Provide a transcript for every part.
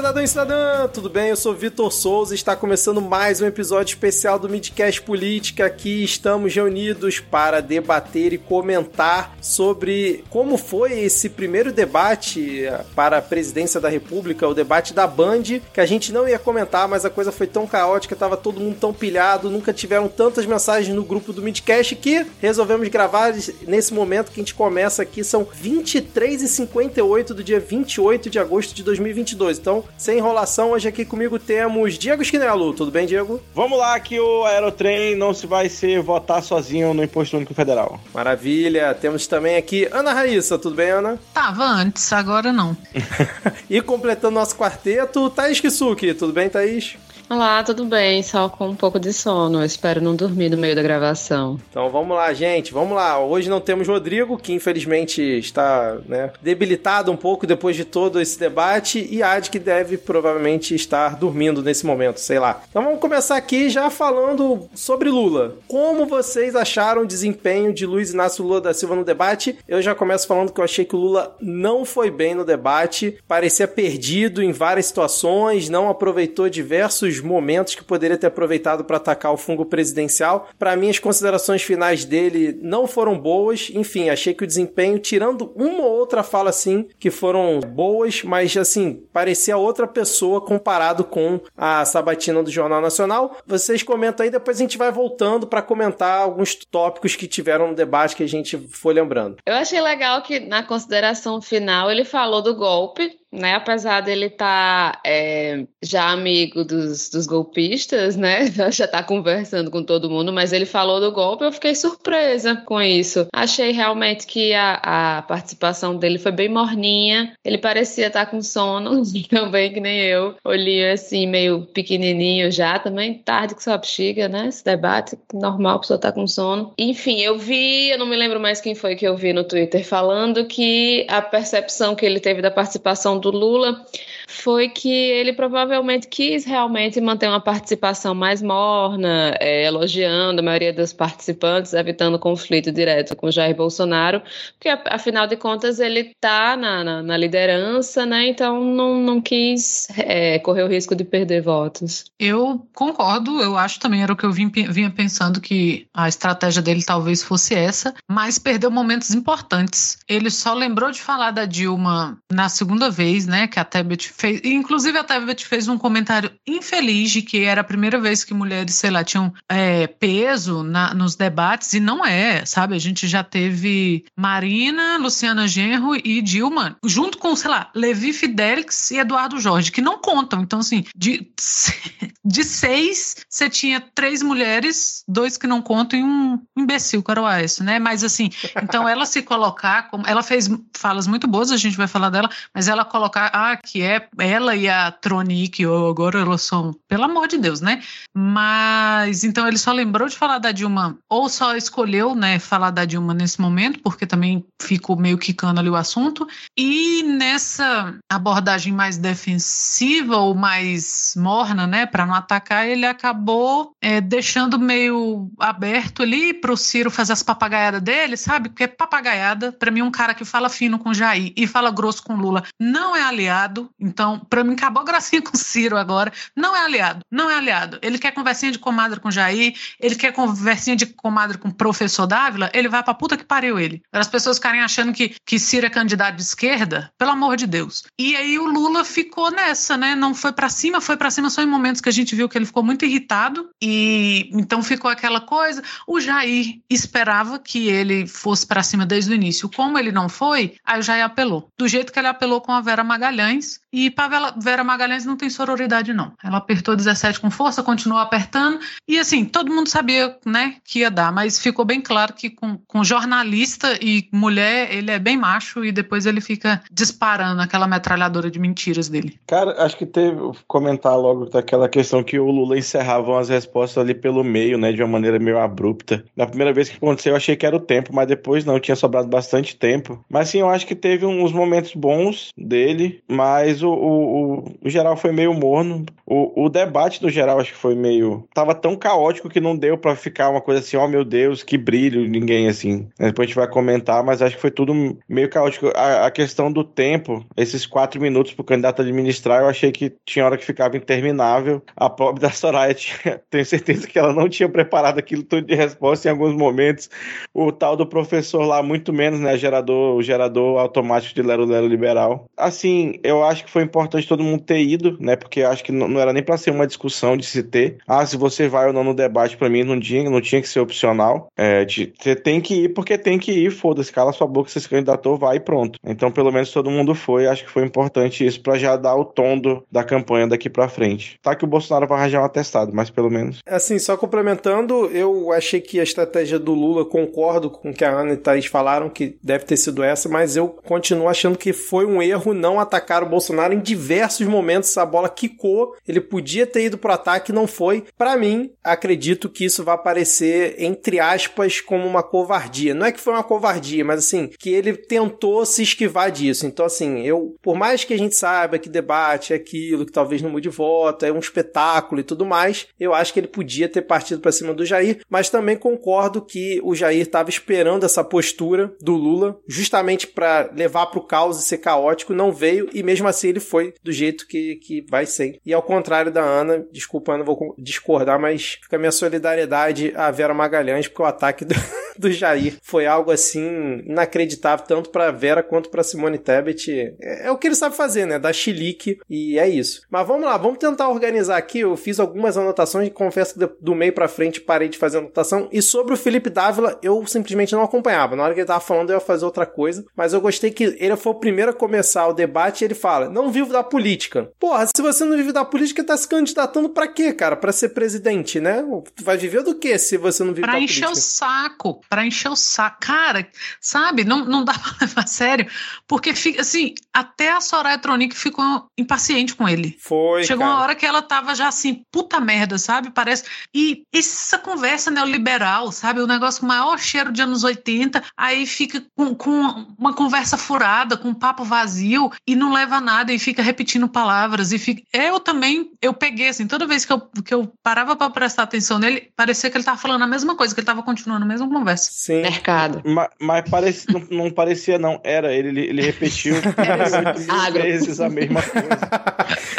cidadão e cidadã! Tudo bem? Eu sou Vitor Souza e está começando mais um episódio especial do Midcast Política. Aqui estamos reunidos para debater e comentar sobre como foi esse primeiro debate para a presidência da República, o debate da Band, que a gente não ia comentar, mas a coisa foi tão caótica, estava todo mundo tão pilhado, nunca tiveram tantas mensagens no grupo do Midcast que resolvemos gravar nesse momento que a gente começa aqui. São 23 e 58 do dia 28 de agosto de 2022. Então, sem enrolação, hoje aqui comigo temos Diego Esquinelo. Tudo bem, Diego? Vamos lá, que o Aerotrem não se vai ser votar sozinho no Imposto Único Federal. Maravilha. Temos também aqui Ana Raíssa. Tudo bem, Ana? Tava antes, agora não. e completando nosso quarteto, Thaís Kisuki. Tudo bem, Thaís? Olá, tudo bem? Só com um pouco de sono. Eu espero não dormir no meio da gravação. Então vamos lá, gente. Vamos lá. Hoje não temos Rodrigo, que infelizmente está né, debilitado um pouco depois de todo esse debate, e Ad, que deve provavelmente estar dormindo nesse momento, sei lá. Então vamos começar aqui já falando sobre Lula. Como vocês acharam o desempenho de Luiz Inácio Lula da Silva no debate? Eu já começo falando que eu achei que o Lula não foi bem no debate, parecia perdido em várias situações, não aproveitou diversos momentos que poderia ter aproveitado para atacar o fungo presidencial. Para mim, as considerações finais dele não foram boas. Enfim, achei que o desempenho, tirando uma ou outra fala assim, que foram boas, mas assim, parecia outra pessoa comparado com a sabatina do Jornal Nacional. Vocês comentam aí, depois a gente vai voltando para comentar alguns tópicos que tiveram no debate que a gente foi lembrando. Eu achei legal que na consideração final ele falou do golpe, né? Apesar dele estar tá, é, já amigo dos, dos golpistas, né? Já está conversando com todo mundo, mas ele falou do golpe, eu fiquei surpresa com isso. Achei realmente que a, a participação dele foi bem morninha. Ele parecia estar tá com sono, também que nem eu. Olhinho assim, meio pequenininho já, também tarde que sua bexiga, né? Esse debate, normal, a pessoa tá com sono. Enfim, eu vi, eu não me lembro mais quem foi que eu vi no Twitter falando que a percepção que ele teve da participação do Lula foi que ele provavelmente quis realmente manter uma participação mais morna, é, elogiando a maioria dos participantes, evitando conflito direto com Jair Bolsonaro, porque afinal de contas ele está na, na, na, liderança, né? Então não, não quis é, correr o risco de perder votos. Eu concordo, eu acho também, era o que eu vinha pensando que a estratégia dele talvez fosse essa, mas perdeu momentos importantes. Ele só lembrou de falar da Dilma na segunda vez, né? Que a Tebet fez. Inclusive, a Tebet fez um comentário infeliz de que era a primeira vez que mulheres, sei lá, tinham é, peso na, nos debates, e não é, sabe? A gente já teve Marina, Luciana Genro e Dilma, junto com, sei lá, Levi Fidelix e Eduardo Jorge, que não contam. Então, assim, de, de seis, você tinha três mulheres, dois que não contam e um imbecil, que era o Aécio, né? Mas, assim, então ela se colocar como. Ela fez falas muito boas, a gente vai falar dela, mas ela colocar, ah, que é ela e a Tronic, agora elas são, pelo amor de Deus, né? Mas então ele só lembrou de falar da Dilma, ou só escolheu, né, falar da Dilma nesse momento, porque também ficou meio quicando ali o assunto. E nessa abordagem mais defensiva ou mais morna, né, para não atacar, ele acabou é, deixando meio aberto ali para o Ciro fazer as papagaiadas dele, sabe? Porque papagaiada, para mim, um cara que fala fino com Jair e fala grosso com Lula não é aliado. Então, para mim, acabou a gracinha com o Ciro agora. Não é aliado, não é aliado. Ele quer conversinha de comadre com Jair, ele quer conversinha de comadre com o professor Dávila, ele vai pra puta que pariu ele. As pessoas ficarem achando que, que Ciro é candidato de esquerda, pelo amor de Deus. E aí o Lula ficou nessa, né? Não foi para cima, foi para cima só em momentos que a gente viu que ele ficou muito irritado. E então ficou aquela coisa. O Jair esperava que ele fosse para cima desde o início. Como ele não foi, aí o Jair apelou. Do jeito que ele apelou com a Vera Magalhães, e para Vera Magalhães não tem sororidade, não. Ela apertou 17 com força, continuou apertando. E assim, todo mundo sabia né, que ia dar, mas ficou bem claro que com, com jornalista e mulher, ele é bem macho e depois ele fica disparando aquela metralhadora de mentiras dele. Cara, acho que teve comentar logo daquela questão que o Lula encerrava as respostas ali pelo meio, né? De uma maneira meio abrupta. Na primeira vez que aconteceu, eu achei que era o tempo, mas depois não, tinha sobrado bastante tempo. Mas sim, eu acho que teve uns momentos bons dele, mas o, o, o, geral foi meio morno. O, o debate, no geral, acho que foi meio. Tava tão caótico que não deu para ficar uma coisa assim, ó oh, meu Deus, que brilho, ninguém assim. Depois a gente vai comentar, mas acho que foi tudo meio caótico. A, a questão do tempo, esses quatro minutos pro candidato administrar, eu achei que tinha hora que ficava interminável. A pobre da Soraya, tinha, tenho certeza que ela não tinha preparado aquilo tudo de resposta em alguns momentos. O tal do professor lá, muito menos, né? Gerador, o gerador automático de Lero Lero Liberal. Assim, eu acho que foi importante todo mundo ter ido, né? Porque acho que não, não era nem para ser uma discussão de se ter. Ah, se você vai ou não no debate, para mim não tinha, não tinha que ser opcional. É, você tem que ir porque tem que ir, foda-se, cala sua boca, se se candidatou, vai e pronto. Então, pelo menos todo mundo foi. Acho que foi importante isso para já dar o tom do, da campanha daqui para frente. Tá que o Bolsonaro vai arranjar um atestado, mas pelo menos. Assim, só complementando, eu achei que a estratégia do Lula, concordo com o que a Ana e Thaís falaram, que deve ter sido essa, mas eu continuo achando que foi um erro não atacar o Bolsonaro em diversos momentos. A bola quicou, ele podia ter ido pro ataque, não foi. Para mim, acredito que isso vai aparecer, entre aspas, como uma covardia. Não é que foi uma covardia, mas assim, que ele tentou se esquivar disso. Então, assim, eu, por mais que a gente saiba que debate é aquilo, que talvez não mude voto, é um espetáculo e tudo mais, eu acho que ele podia ter partido para cima do Jair, mas também concordo que o Jair estava esperando essa postura do Lula, justamente para levar para o caos e ser caótico, não veio e mesmo assim ele foi do jeito que, que vai ser. E ao da Ana, desculpa, não vou discordar, mas fica a minha solidariedade a Vera Magalhães, porque o ataque do, do Jair foi algo assim inacreditável, tanto para Vera quanto para Simone Tebet. É, é, o que ele sabe fazer, né? Dar chilique e é isso. Mas vamos lá, vamos tentar organizar aqui. Eu fiz algumas anotações e confesso que do meio para frente parei de fazer anotação. E sobre o Felipe Dávila, eu simplesmente não acompanhava. Na hora que ele tava falando, eu ia fazer outra coisa. Mas eu gostei que ele foi o primeiro a começar o debate e ele fala: Não vivo da política. Porra, se você não vive da política, tá se candidatando para quê, cara? Para ser presidente, né? Tu vai viver do quê se você não vive pra da política? Pra encher o saco. Pra encher o saco. Cara, sabe? Não, não dá pra levar a sério. Porque fica assim, até a Soraya Tronic ficou impaciente com ele. Foi. Chegou cara. uma hora que ela tava já assim, puta merda, sabe? Parece. E essa conversa neoliberal, sabe? O negócio com maior cheiro de anos 80, aí fica com, com uma conversa furada, com um papo vazio e não leva a nada e fica repetindo palavras. E fica... Eu também, eu peguei assim, toda vez que eu, que eu parava para prestar atenção nele, parecia que ele tava falando a mesma coisa, que ele tava continuando a mesma conversa. Sim. Mercado. Mas, mas parece, não, não, parecia, não. Era, ele, ele repetiu mil vezes a mesma coisa.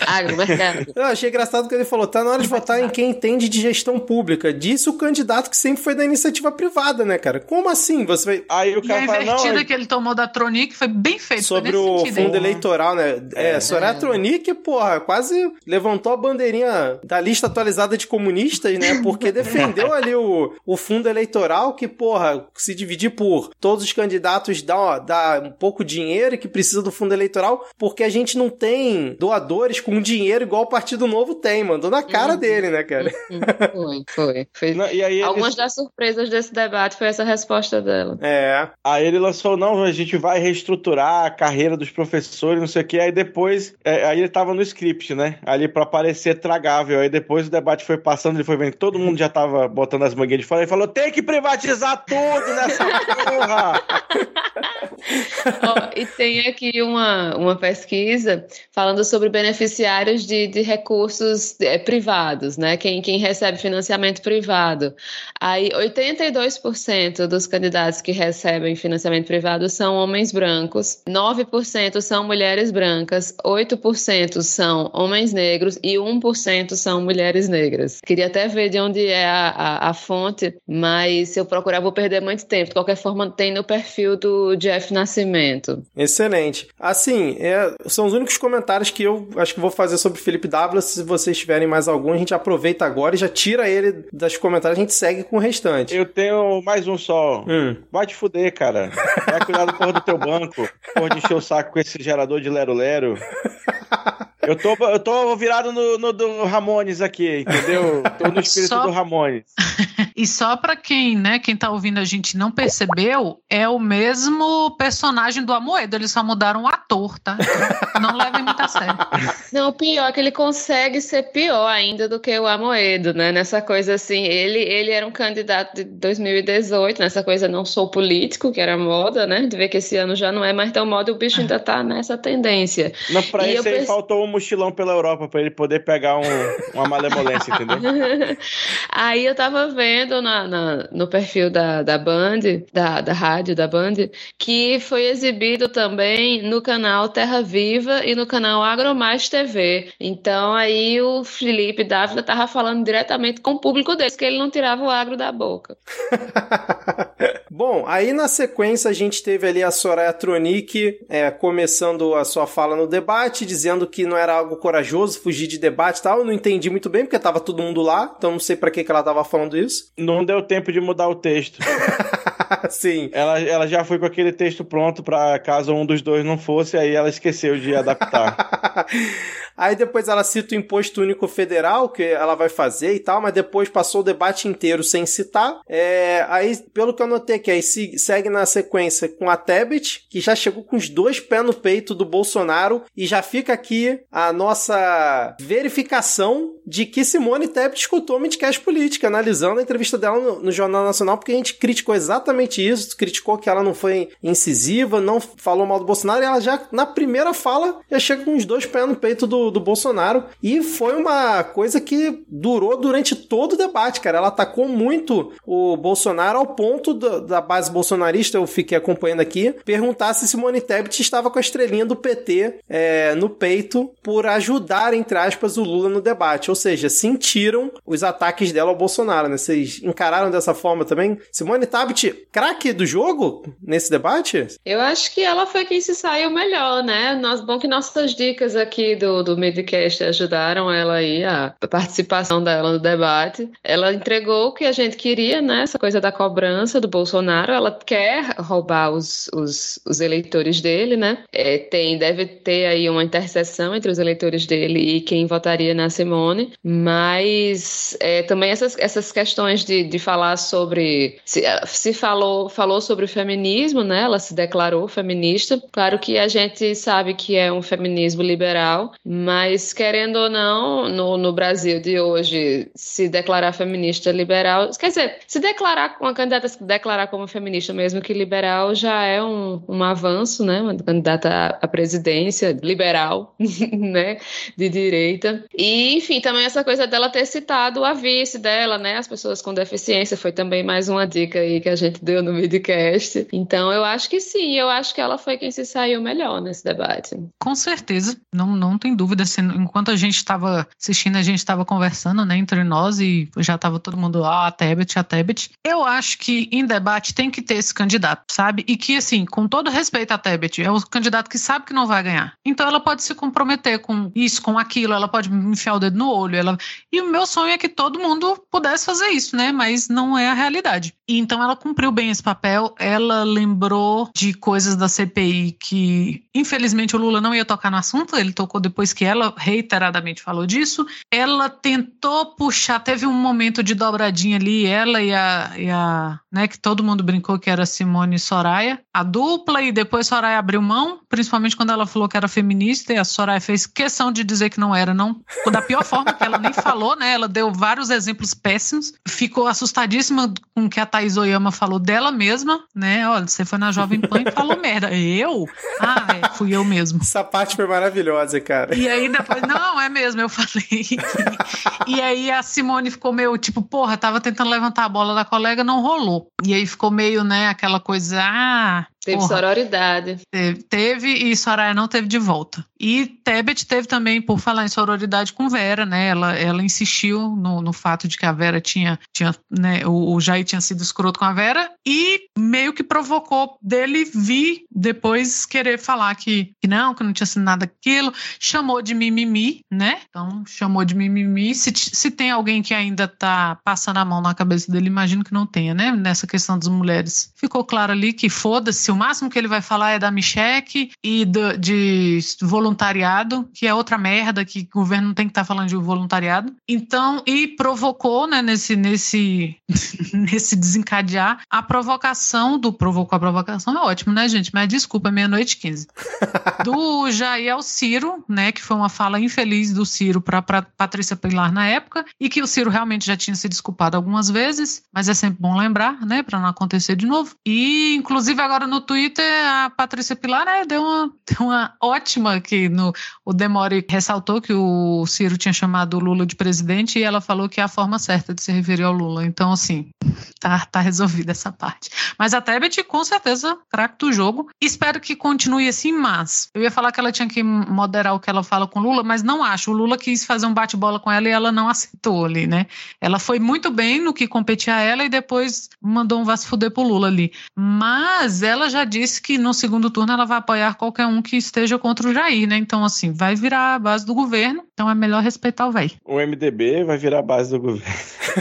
Agromercado. Eu achei engraçado que ele falou: tá na hora de votar em quem entende de gestão pública. Disse o candidato que sempre foi da iniciativa privada, né, cara? Como assim? Você vai. Aí o cara e a fala, invertida não, que ele tomou da Tronic foi bem feito. Sobre o sentido, fundo aí. eleitoral, né? É, é é. Tronic, porra, quase levantou a bandeirinha da lista atualizada de comunistas, né? Porque defendeu ali o, o fundo eleitoral que, porra, se dividir por todos os candidatos dá, dá um pouco de dinheiro que precisa do fundo eleitoral, porque a gente não tem doadores com dinheiro igual o Partido Novo tem, mandou na cara uhum. dele, né, cara? Uhum. Foi, foi. Não, e aí Algumas das surpresas desse debate foi essa resposta dela. É. Aí ele lançou, não, a gente vai reestruturar a carreira dos professores, não sei o que, aí depois, é, aí ele tava no script, né, ali pra parecer tragável, aí depois o debate foi passando, ele foi vendo, todo mundo já tava botando as manguinhas de fora, ele falou, tem que privatizar tudo nessa porra! oh, e tem aqui uma, uma pesquisa falando sobre beneficiários de, de recursos é, privados, né? Quem, quem recebe financiamento privado. Aí, 82% dos candidatos que recebem financiamento privado são homens brancos, 9% são mulheres brancas, 8% são homens negros e 1% são mulheres negras. Queria até ver de onde é a, a, a fonte, mas se eu procurar vou perder muito tempo. De qualquer forma, tem no perfil do Jeff Nascimento. Excelente. Assim, é, são os únicos comentários que eu acho que vou fazer sobre Felipe W. Se vocês tiverem mais algum, a gente aproveita agora e já tira ele das comentários, a gente segue com o restante. Eu tenho mais um só. Hum. Vai te fuder, cara. Vai cuidar do porra do teu banco. Porra de encher o saco com esse gerador de lero-lero. Eu tô, eu tô virado no, no, do Ramones aqui, entendeu? Tô no espírito Só... do Ramones. E só para quem, né, quem tá ouvindo a gente não percebeu, é o mesmo personagem do Amoedo, eles só mudaram o ator, tá? Então, não levem muito a sério. Não, pior é que ele consegue ser pior ainda do que o Amoedo, né? Nessa coisa assim, ele, ele era um candidato de 2018, nessa coisa não sou político, que era moda, né? De ver que esse ano já não é mais tão moda e o bicho ainda tá nessa tendência. Não, pra e isso aí faltou um mochilão pela Europa para ele poder pegar um, uma malemolência, entendeu? aí eu tava vendo na, na, no perfil da, da Band, da, da rádio da Band, que foi exibido também no canal Terra Viva e no canal Agromais TV. Então aí o Felipe Dávila tava falando diretamente com o público deles, que ele não tirava o agro da boca. Bom, aí na sequência a gente teve ali a Soraya Tronic é, começando a sua fala no debate, dizendo que não era algo corajoso fugir de debate e tal. Eu não entendi muito bem, porque tava todo mundo lá, então não sei para que, que ela tava falando isso. Não deu tempo de mudar o texto. Sim. Ela, ela já foi com aquele texto pronto para caso um dos dois não fosse, aí ela esqueceu de adaptar. aí depois ela cita o imposto único federal que ela vai fazer e tal, mas depois passou o debate inteiro sem citar. É, aí, pelo que eu notei aqui, aí segue na sequência com a Tebet, que já chegou com os dois pés no peito do Bolsonaro, e já fica aqui a nossa verificação de que Simone Tebet escutou o Midcast Política, analisando a entrevista dela no, no Jornal Nacional, porque a gente criticou exatamente isso, criticou que ela não foi incisiva, não falou mal do Bolsonaro, e ela já, na primeira fala, já chega com os dois pés no peito do, do Bolsonaro, e foi uma coisa que durou durante todo o debate, cara. Ela atacou muito o Bolsonaro ao ponto do, da base bolsonarista, eu fiquei acompanhando aqui, perguntar se Simone Tebet estava com a estrelinha do PT é, no peito por ajudar, entre aspas, o Lula no debate. Ou seja, sentiram os ataques dela ao Bolsonaro, né? Vocês encararam dessa forma também? Simone Tebet, craque do jogo nesse debate? Eu acho que ela foi quem se saiu melhor, né? Nós, bom que nossas dicas aqui do, do Midcast ajudaram ela aí, a participação dela no debate. Ela entregou o que a gente queria, né? Essa coisa da cobrança do Bolsonaro. Ela quer roubar os, os, os eleitores dele, né? É, tem, deve ter aí uma interseção entre os eleitores dele e quem votaria na Simone, mas é, também essas, essas questões de, de falar sobre. Se, se falou, falou sobre o feminismo, né? Ela se declarou feminista. Claro que a gente sabe que é um feminismo liberal, mas querendo ou não, no, no Brasil de hoje, se declarar feminista liberal, quer dizer, se declarar, uma candidata se declarar como feminista mesmo que liberal já é um, um avanço, né? Uma candidata à presidência liberal, né? De direita. E, enfim, também essa coisa dela ter citado a vice dela, né? As pessoas com deficiência foi também mais uma dica aí que a gente deu no vidcast. Então, eu acho que sim, eu acho que ela foi quem se saiu melhor nesse debate. Com certeza, não, não tem dúvida. Assim, enquanto a gente estava assistindo, a gente estava conversando, né, entre nós e já estava todo mundo, ah, a Tebet, a Tebet. Eu acho que em debate tem que ter esse candidato, sabe? E que, assim, com todo respeito a Tebet, é o candidato que sabe que não vai ganhar. Então ela pode se comprometer com isso, com aquilo, ela pode enfiar o dedo no olho. Ela... E o meu sonho é que todo mundo pudesse fazer isso, né? Mas não é a realidade. Então ela cumpriu bem esse papel. Ela lembrou de coisas da CPI que, infelizmente, o Lula não ia tocar no assunto. Ele tocou depois que ela reiteradamente falou disso. Ela tentou puxar, teve um momento de dobradinha ali, ela e a, e a né, que todo mundo brincou que era Simone e Soraya, a dupla, e depois Soraya abriu mão, principalmente quando ela falou que era feminista, e a Soraya fez questão de dizer que não era, não, da pior forma, que ela nem falou, né, ela deu vários exemplos péssimos, ficou assustadíssima com o que a Thaís Oyama falou dela mesma, né, olha, você foi na Jovem Pan e falou merda, eu? Ah, é, fui eu mesmo. Essa parte foi maravilhosa, cara. E aí depois, não, é mesmo, eu falei. e aí a Simone ficou meio, tipo, porra, tava tentando levantar a bola da colega, não rolou. E aí ficou meio, né, aquela coisa, ah, Teve Porra. sororidade. Teve, teve, e Soraya não teve de volta. E Tebet teve também, por falar em sororidade com Vera, né? Ela, ela insistiu no, no fato de que a Vera tinha, tinha né, o, o Jair tinha sido escroto com a Vera e meio que provocou dele vir depois querer falar que, que não, que não tinha sido nada aquilo. Chamou de mimimi, né? Então, chamou de mimimi. Se, se tem alguém que ainda tá passando a mão na cabeça dele, imagino que não tenha, né? Nessa questão das mulheres. Ficou claro ali que foda-se o máximo que ele vai falar é da Micheque e do, de voluntariado, que é outra merda, que o governo não tem que estar tá falando de voluntariado. Então, e provocou, né, nesse, nesse, nesse desencadear, a provocação do. Provocou a provocação, é ótimo, né, gente? Mas desculpa, meia-noite 15. Do Jair ao Ciro, né, que foi uma fala infeliz do Ciro para Patrícia Pilar na época, e que o Ciro realmente já tinha se desculpado algumas vezes, mas é sempre bom lembrar, né, para não acontecer de novo. E, inclusive, agora no Twitter, a Patrícia Pilar né, deu, uma, deu uma ótima que no, o Demore ressaltou que o Ciro tinha chamado o Lula de presidente e ela falou que é a forma certa de se referir ao Lula. Então, assim, tá, tá resolvida essa parte. Mas a Tebet, com certeza, craque do jogo. Espero que continue assim, mas eu ia falar que ela tinha que moderar o que ela fala com o Lula, mas não acho. O Lula quis fazer um bate-bola com ela e ela não aceitou ali, né? Ela foi muito bem no que competia a ela e depois mandou um vá se fuder pro Lula ali. Mas ela já disse que no segundo turno ela vai apoiar qualquer um que esteja contra o Jair, né? Então, assim, vai virar a base do governo, então é melhor respeitar o velho. O MDB vai virar a base do governo.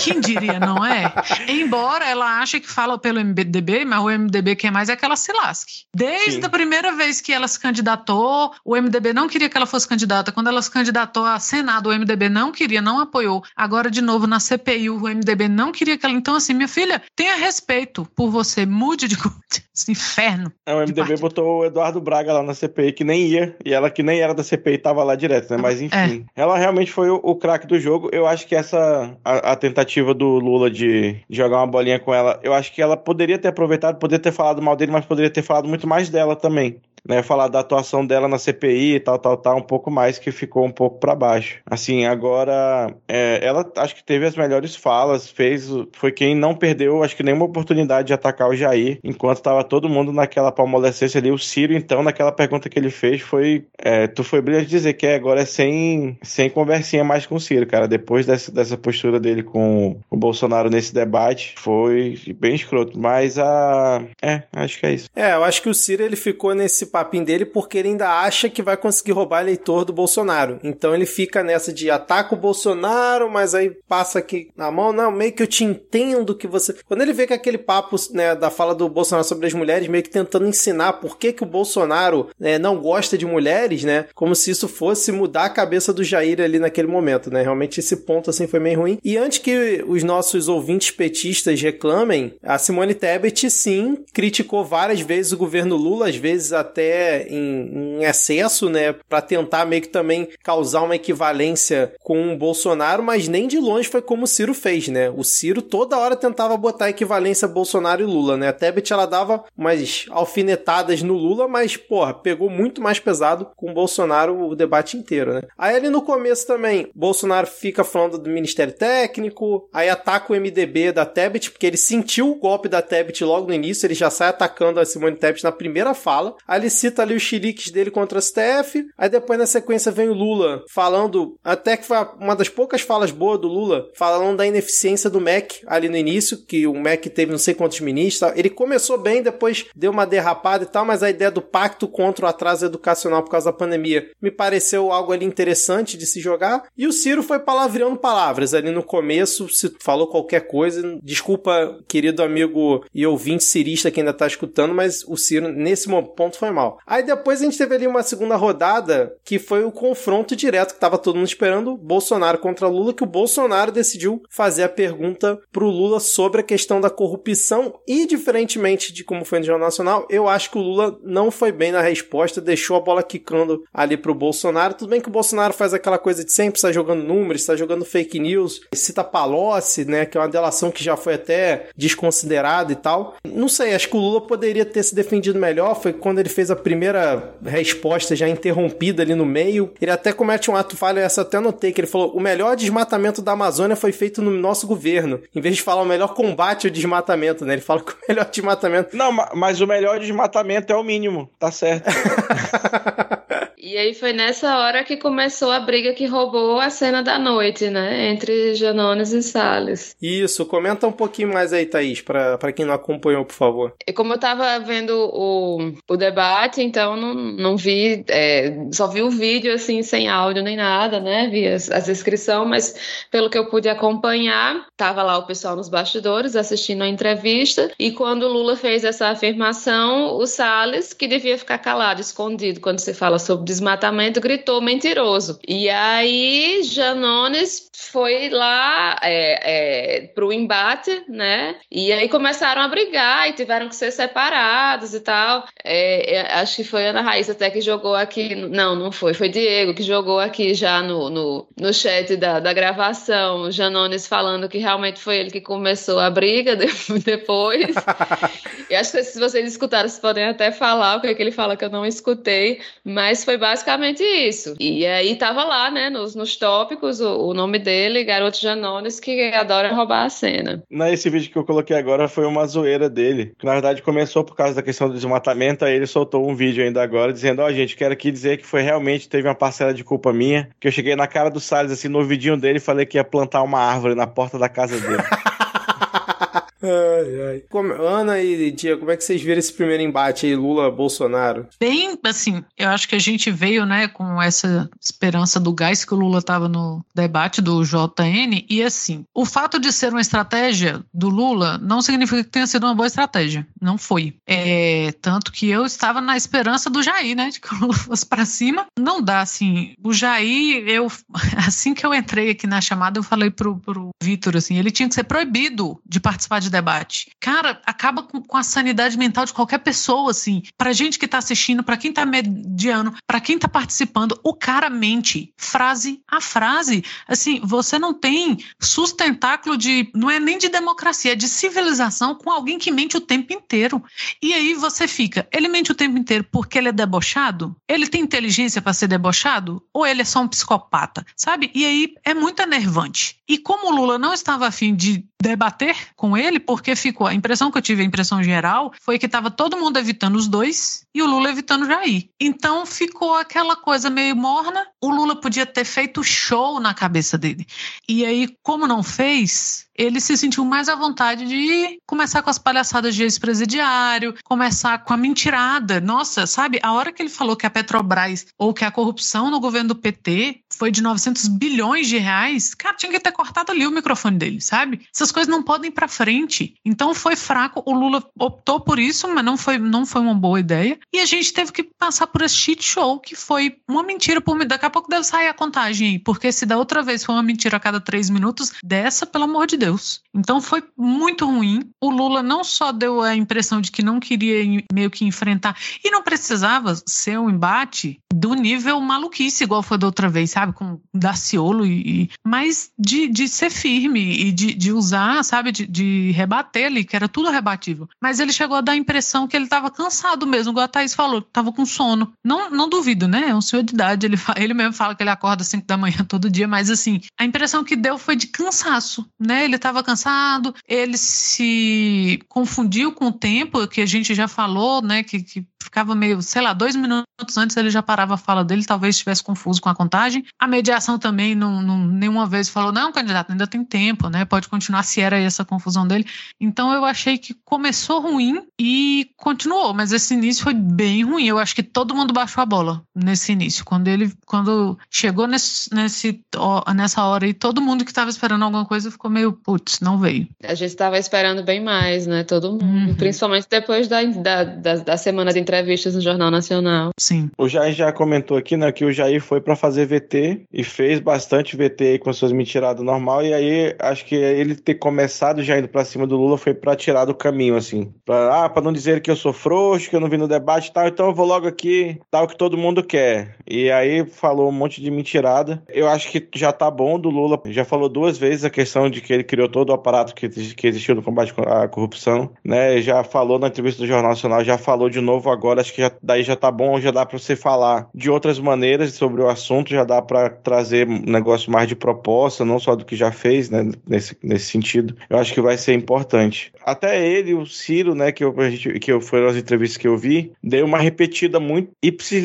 Quem diria, não é? Embora ela ache que fala pelo MDB, mas o MDB quer mais é que ela se lasque. Desde Sim. a primeira vez que ela se candidatou, o MDB não queria que ela fosse candidata. Quando ela se candidatou a Senado, o MDB não queria, não apoiou. Agora, de novo, na CPI, o MDB não queria que ela. Então, assim, minha filha, tenha respeito por você, mude de esse inferno. É, o MDB botou o Eduardo Braga lá na CPI, que nem ia, e ela que nem era da CPI tava lá direto, né? Mas enfim. É. Ela realmente foi o, o craque do jogo. Eu acho que essa a, a, tentativa do Lula de, de jogar uma bolinha com ela, eu acho que ela poderia ter aproveitado, poderia ter falado mal dele, mas poderia ter falado muito mais dela também né, falar da atuação dela na CPI e tal, tal, tal, um pouco mais que ficou um pouco para baixo. Assim, agora, é, ela acho que teve as melhores falas, fez, foi quem não perdeu, acho que nenhuma oportunidade de atacar o Jair, enquanto estava todo mundo naquela palmolescência ali. O Ciro, então, naquela pergunta que ele fez, foi, é, tu foi brilhante dizer que agora é sem, sem conversinha mais com o Ciro, cara. Depois dessa, dessa postura dele com o Bolsonaro nesse debate, foi bem escroto. Mas a, é, acho que é isso. É, eu acho que o Ciro ele ficou nesse papinho dele porque ele ainda acha que vai conseguir roubar eleitor do Bolsonaro. Então ele fica nessa de ataca o Bolsonaro, mas aí passa aqui na mão, não, meio que eu te entendo que você. Quando ele vê que aquele papo né, da fala do Bolsonaro sobre as mulheres, meio que tentando ensinar por que, que o Bolsonaro né, não gosta de mulheres, né? Como se isso fosse mudar a cabeça do Jair ali naquele momento, né? Realmente esse ponto assim foi meio ruim. E antes que os nossos ouvintes petistas reclamem, a Simone Tebet sim criticou várias vezes o governo Lula, às vezes até até em, em excesso, né, para tentar meio que também causar uma equivalência com o Bolsonaro, mas nem de longe foi como o Ciro fez, né? O Ciro toda hora tentava botar equivalência Bolsonaro e Lula, né? A Tebet ela dava umas alfinetadas no Lula, mas porra, pegou muito mais pesado com o Bolsonaro o debate inteiro, né? Aí ali no começo também, Bolsonaro fica falando do Ministério Técnico, aí ataca o MDB da Tebet, porque ele sentiu o golpe da Tebet logo no início, ele já sai atacando a Simone Tebet na primeira fala. Aí ele cita ali os chiliques dele contra a STF. Aí depois na sequência vem o Lula falando, até que foi uma das poucas falas boas do Lula, falando da ineficiência do MEC ali no início, que o MEC teve não sei quantos ministros. Ele começou bem, depois deu uma derrapada e tal, mas a ideia do pacto contra o atraso educacional por causa da pandemia me pareceu algo ali interessante de se jogar. E o Ciro foi palavreando palavras ali no começo, se falou qualquer coisa. Desculpa, querido amigo e ouvinte cirista que ainda tá escutando, mas o Ciro nesse ponto foi mal Aí depois a gente teve ali uma segunda rodada que foi o confronto direto que tava todo mundo esperando, Bolsonaro contra Lula, que o Bolsonaro decidiu fazer a pergunta pro Lula sobre a questão da corrupção e diferentemente de como foi no Jornal Nacional, eu acho que o Lula não foi bem na resposta, deixou a bola quicando ali pro Bolsonaro. Tudo bem que o Bolsonaro faz aquela coisa de sempre estar jogando números, está jogando fake news, cita Palocci, né, que é uma delação que já foi até desconsiderada e tal. Não sei, acho que o Lula poderia ter se defendido melhor, foi quando ele fez a primeira resposta já interrompida ali no meio. Ele até comete um ato falho, essa até notei, que ele falou: o melhor desmatamento da Amazônia foi feito no nosso governo. Em vez de falar o melhor combate ao desmatamento, né? Ele fala que o melhor desmatamento. Não, mas o melhor desmatamento é o mínimo, tá certo. E aí foi nessa hora que começou a briga que roubou a cena da noite, né? Entre Janones e Salles. Isso, comenta um pouquinho mais aí, Thaís, pra, pra quem não acompanhou, por favor. E como eu tava vendo o, o debate, então não, não vi, é, só vi o vídeo assim, sem áudio nem nada, né? Vi as, as inscrições, mas pelo que eu pude acompanhar, tava lá o pessoal nos bastidores assistindo a entrevista, e quando o Lula fez essa afirmação, o Salles, que devia ficar calado, escondido quando se fala sobre desmatamento, gritou mentiroso. E aí Janones foi lá é, é, para o embate, né? E aí começaram a brigar e tiveram que ser separados e tal. É, é acho que foi Ana Raíssa até que jogou aqui. Não, não foi. Foi Diego que jogou aqui já no, no, no chat da, da gravação. Janones falando que realmente foi ele que começou a briga depois. e acho que se vocês escutaram, vocês podem até falar o que, é que ele fala que eu não escutei. Mas foi basicamente isso. E aí tava lá, né, nos, nos tópicos, o, o nome dele, Garoto Janones, que adora roubar a cena. Nesse vídeo que eu coloquei agora foi uma zoeira dele. Que na verdade começou por causa da questão do desmatamento, aí ele soltou um vídeo ainda agora dizendo: Ó, oh, gente, quero aqui dizer que foi realmente, teve uma parcela de culpa minha. Que eu cheguei na cara do Salles, assim, no vidinho dele e falei que ia plantar uma árvore na porta da casa dele. Ai, ai. Como, Ana e Diego, como é que vocês viram esse primeiro embate aí, Lula-Bolsonaro? Bem, assim, eu acho que a gente veio, né, com essa esperança do gás que o Lula estava no debate do JN, e assim, o fato de ser uma estratégia do Lula não significa que tenha sido uma boa estratégia. Não foi. É, tanto que eu estava na esperança do Jair, né, de que o Lula fosse para cima. Não dá, assim, o Jair, eu, assim que eu entrei aqui na chamada, eu falei pro, pro Vitor, assim, ele tinha que ser proibido de participar de debate. Cara, acaba com, com, a sanidade mental de qualquer pessoa, assim. Pra gente que tá assistindo, pra quem tá mediano, pra quem tá participando, o cara mente frase a frase. Assim, você não tem sustentáculo de. Não é nem de democracia, é de civilização com alguém que mente o tempo inteiro. E aí você fica, ele mente o tempo inteiro porque ele é debochado? Ele tem inteligência para ser debochado? Ou ele é só um psicopata? Sabe? E aí é muito enervante. E como o Lula não estava afim de debater com ele, porque ficou. A impressão que eu tive, a impressão geral, foi que estava todo mundo evitando os dois e o Lula evitando Jair. Então ficou aquela coisa meio morna. O Lula podia ter feito show na cabeça dele. E aí, como não fez, ele se sentiu mais à vontade de começar com as palhaçadas de ex-presidiário, começar com a mentirada. Nossa, sabe? A hora que ele falou que a Petrobras ou que a corrupção no governo do PT foi de 900 bilhões de reais, cara, tinha que ter cortado ali o microfone dele, sabe? Essas coisas não podem ir para frente. Então foi fraco. O Lula optou por isso, mas não foi, não foi uma boa ideia. E a gente teve que passar por esse shit show que foi uma mentira por Daqui a pouco deve sair a contagem aí, porque se da outra vez foi uma mentira a cada três minutos, dessa, pelo amor de Deus. Então foi muito ruim. O Lula não só deu a impressão de que não queria meio que enfrentar, e não precisava ser um embate do nível maluquice, igual foi da outra vez, sabe? Com Daciolo, e, e mas de, de ser firme e de, de usar, sabe? De, de rebater ali, que era tudo rebatível. Mas ele chegou a dar a impressão que ele estava cansado mesmo, igual a Thaís falou, estava com sono. Não, não duvido, né? É um senhor de idade, ele, ele mesmo fala que ele acorda às 5 da manhã todo dia, mas assim, a impressão que deu foi de cansaço, né? Ele estava cansado, ele se confundiu com o tempo, que a gente já falou, né? Que, que ficava meio, sei lá, dois minutos antes ele já parava a fala dele, talvez estivesse confuso com a contagem. A mediação também não, não nenhuma vez falou, não, candidato, ainda tem tempo, né? Pode continuar se era essa confusão dele. Então eu achei que começou ruim e continuou, mas esse início foi bem ruim. Eu acho que todo mundo baixou a bola nesse início. Quando ele, quando chegou nesse, nesse ó, nessa hora e todo mundo que estava esperando alguma coisa ficou meio, putz, não veio. A gente estava esperando bem mais, né? Todo mundo, uhum. principalmente depois da, da, da, da semana de entrevistas no Jornal Nacional. Sim. O Jair já comentou aqui, né, que o Jair foi para fazer VT e fez bastante VT aí com suas mentiradas normal e aí acho que ele ter começado já indo para cima do Lula foi para tirar do caminho assim. Pra, ah, para não dizer que eu sou frouxo, que eu não vim no debate e tal, então eu vou logo aqui o que todo mundo quer. E aí falou um monte de mentirada. Eu acho que já tá bom do Lula. Já falou duas vezes a questão de que ele criou todo o aparato que, que existiu no combate à corrupção, né? Já falou na entrevista do Jornal Nacional, já falou de novo agora, acho que já, daí já tá bom, já dá para você falar de outras maneiras sobre o assunto, já dá para trazer um negócio mais de proposta, não só do que já fez, né, nesse, nesse sentido. Eu acho que vai ser importante. Até ele, o Ciro, né, que eu, que eu foram as entrevistas que eu vi, deu uma repetida muito ipsis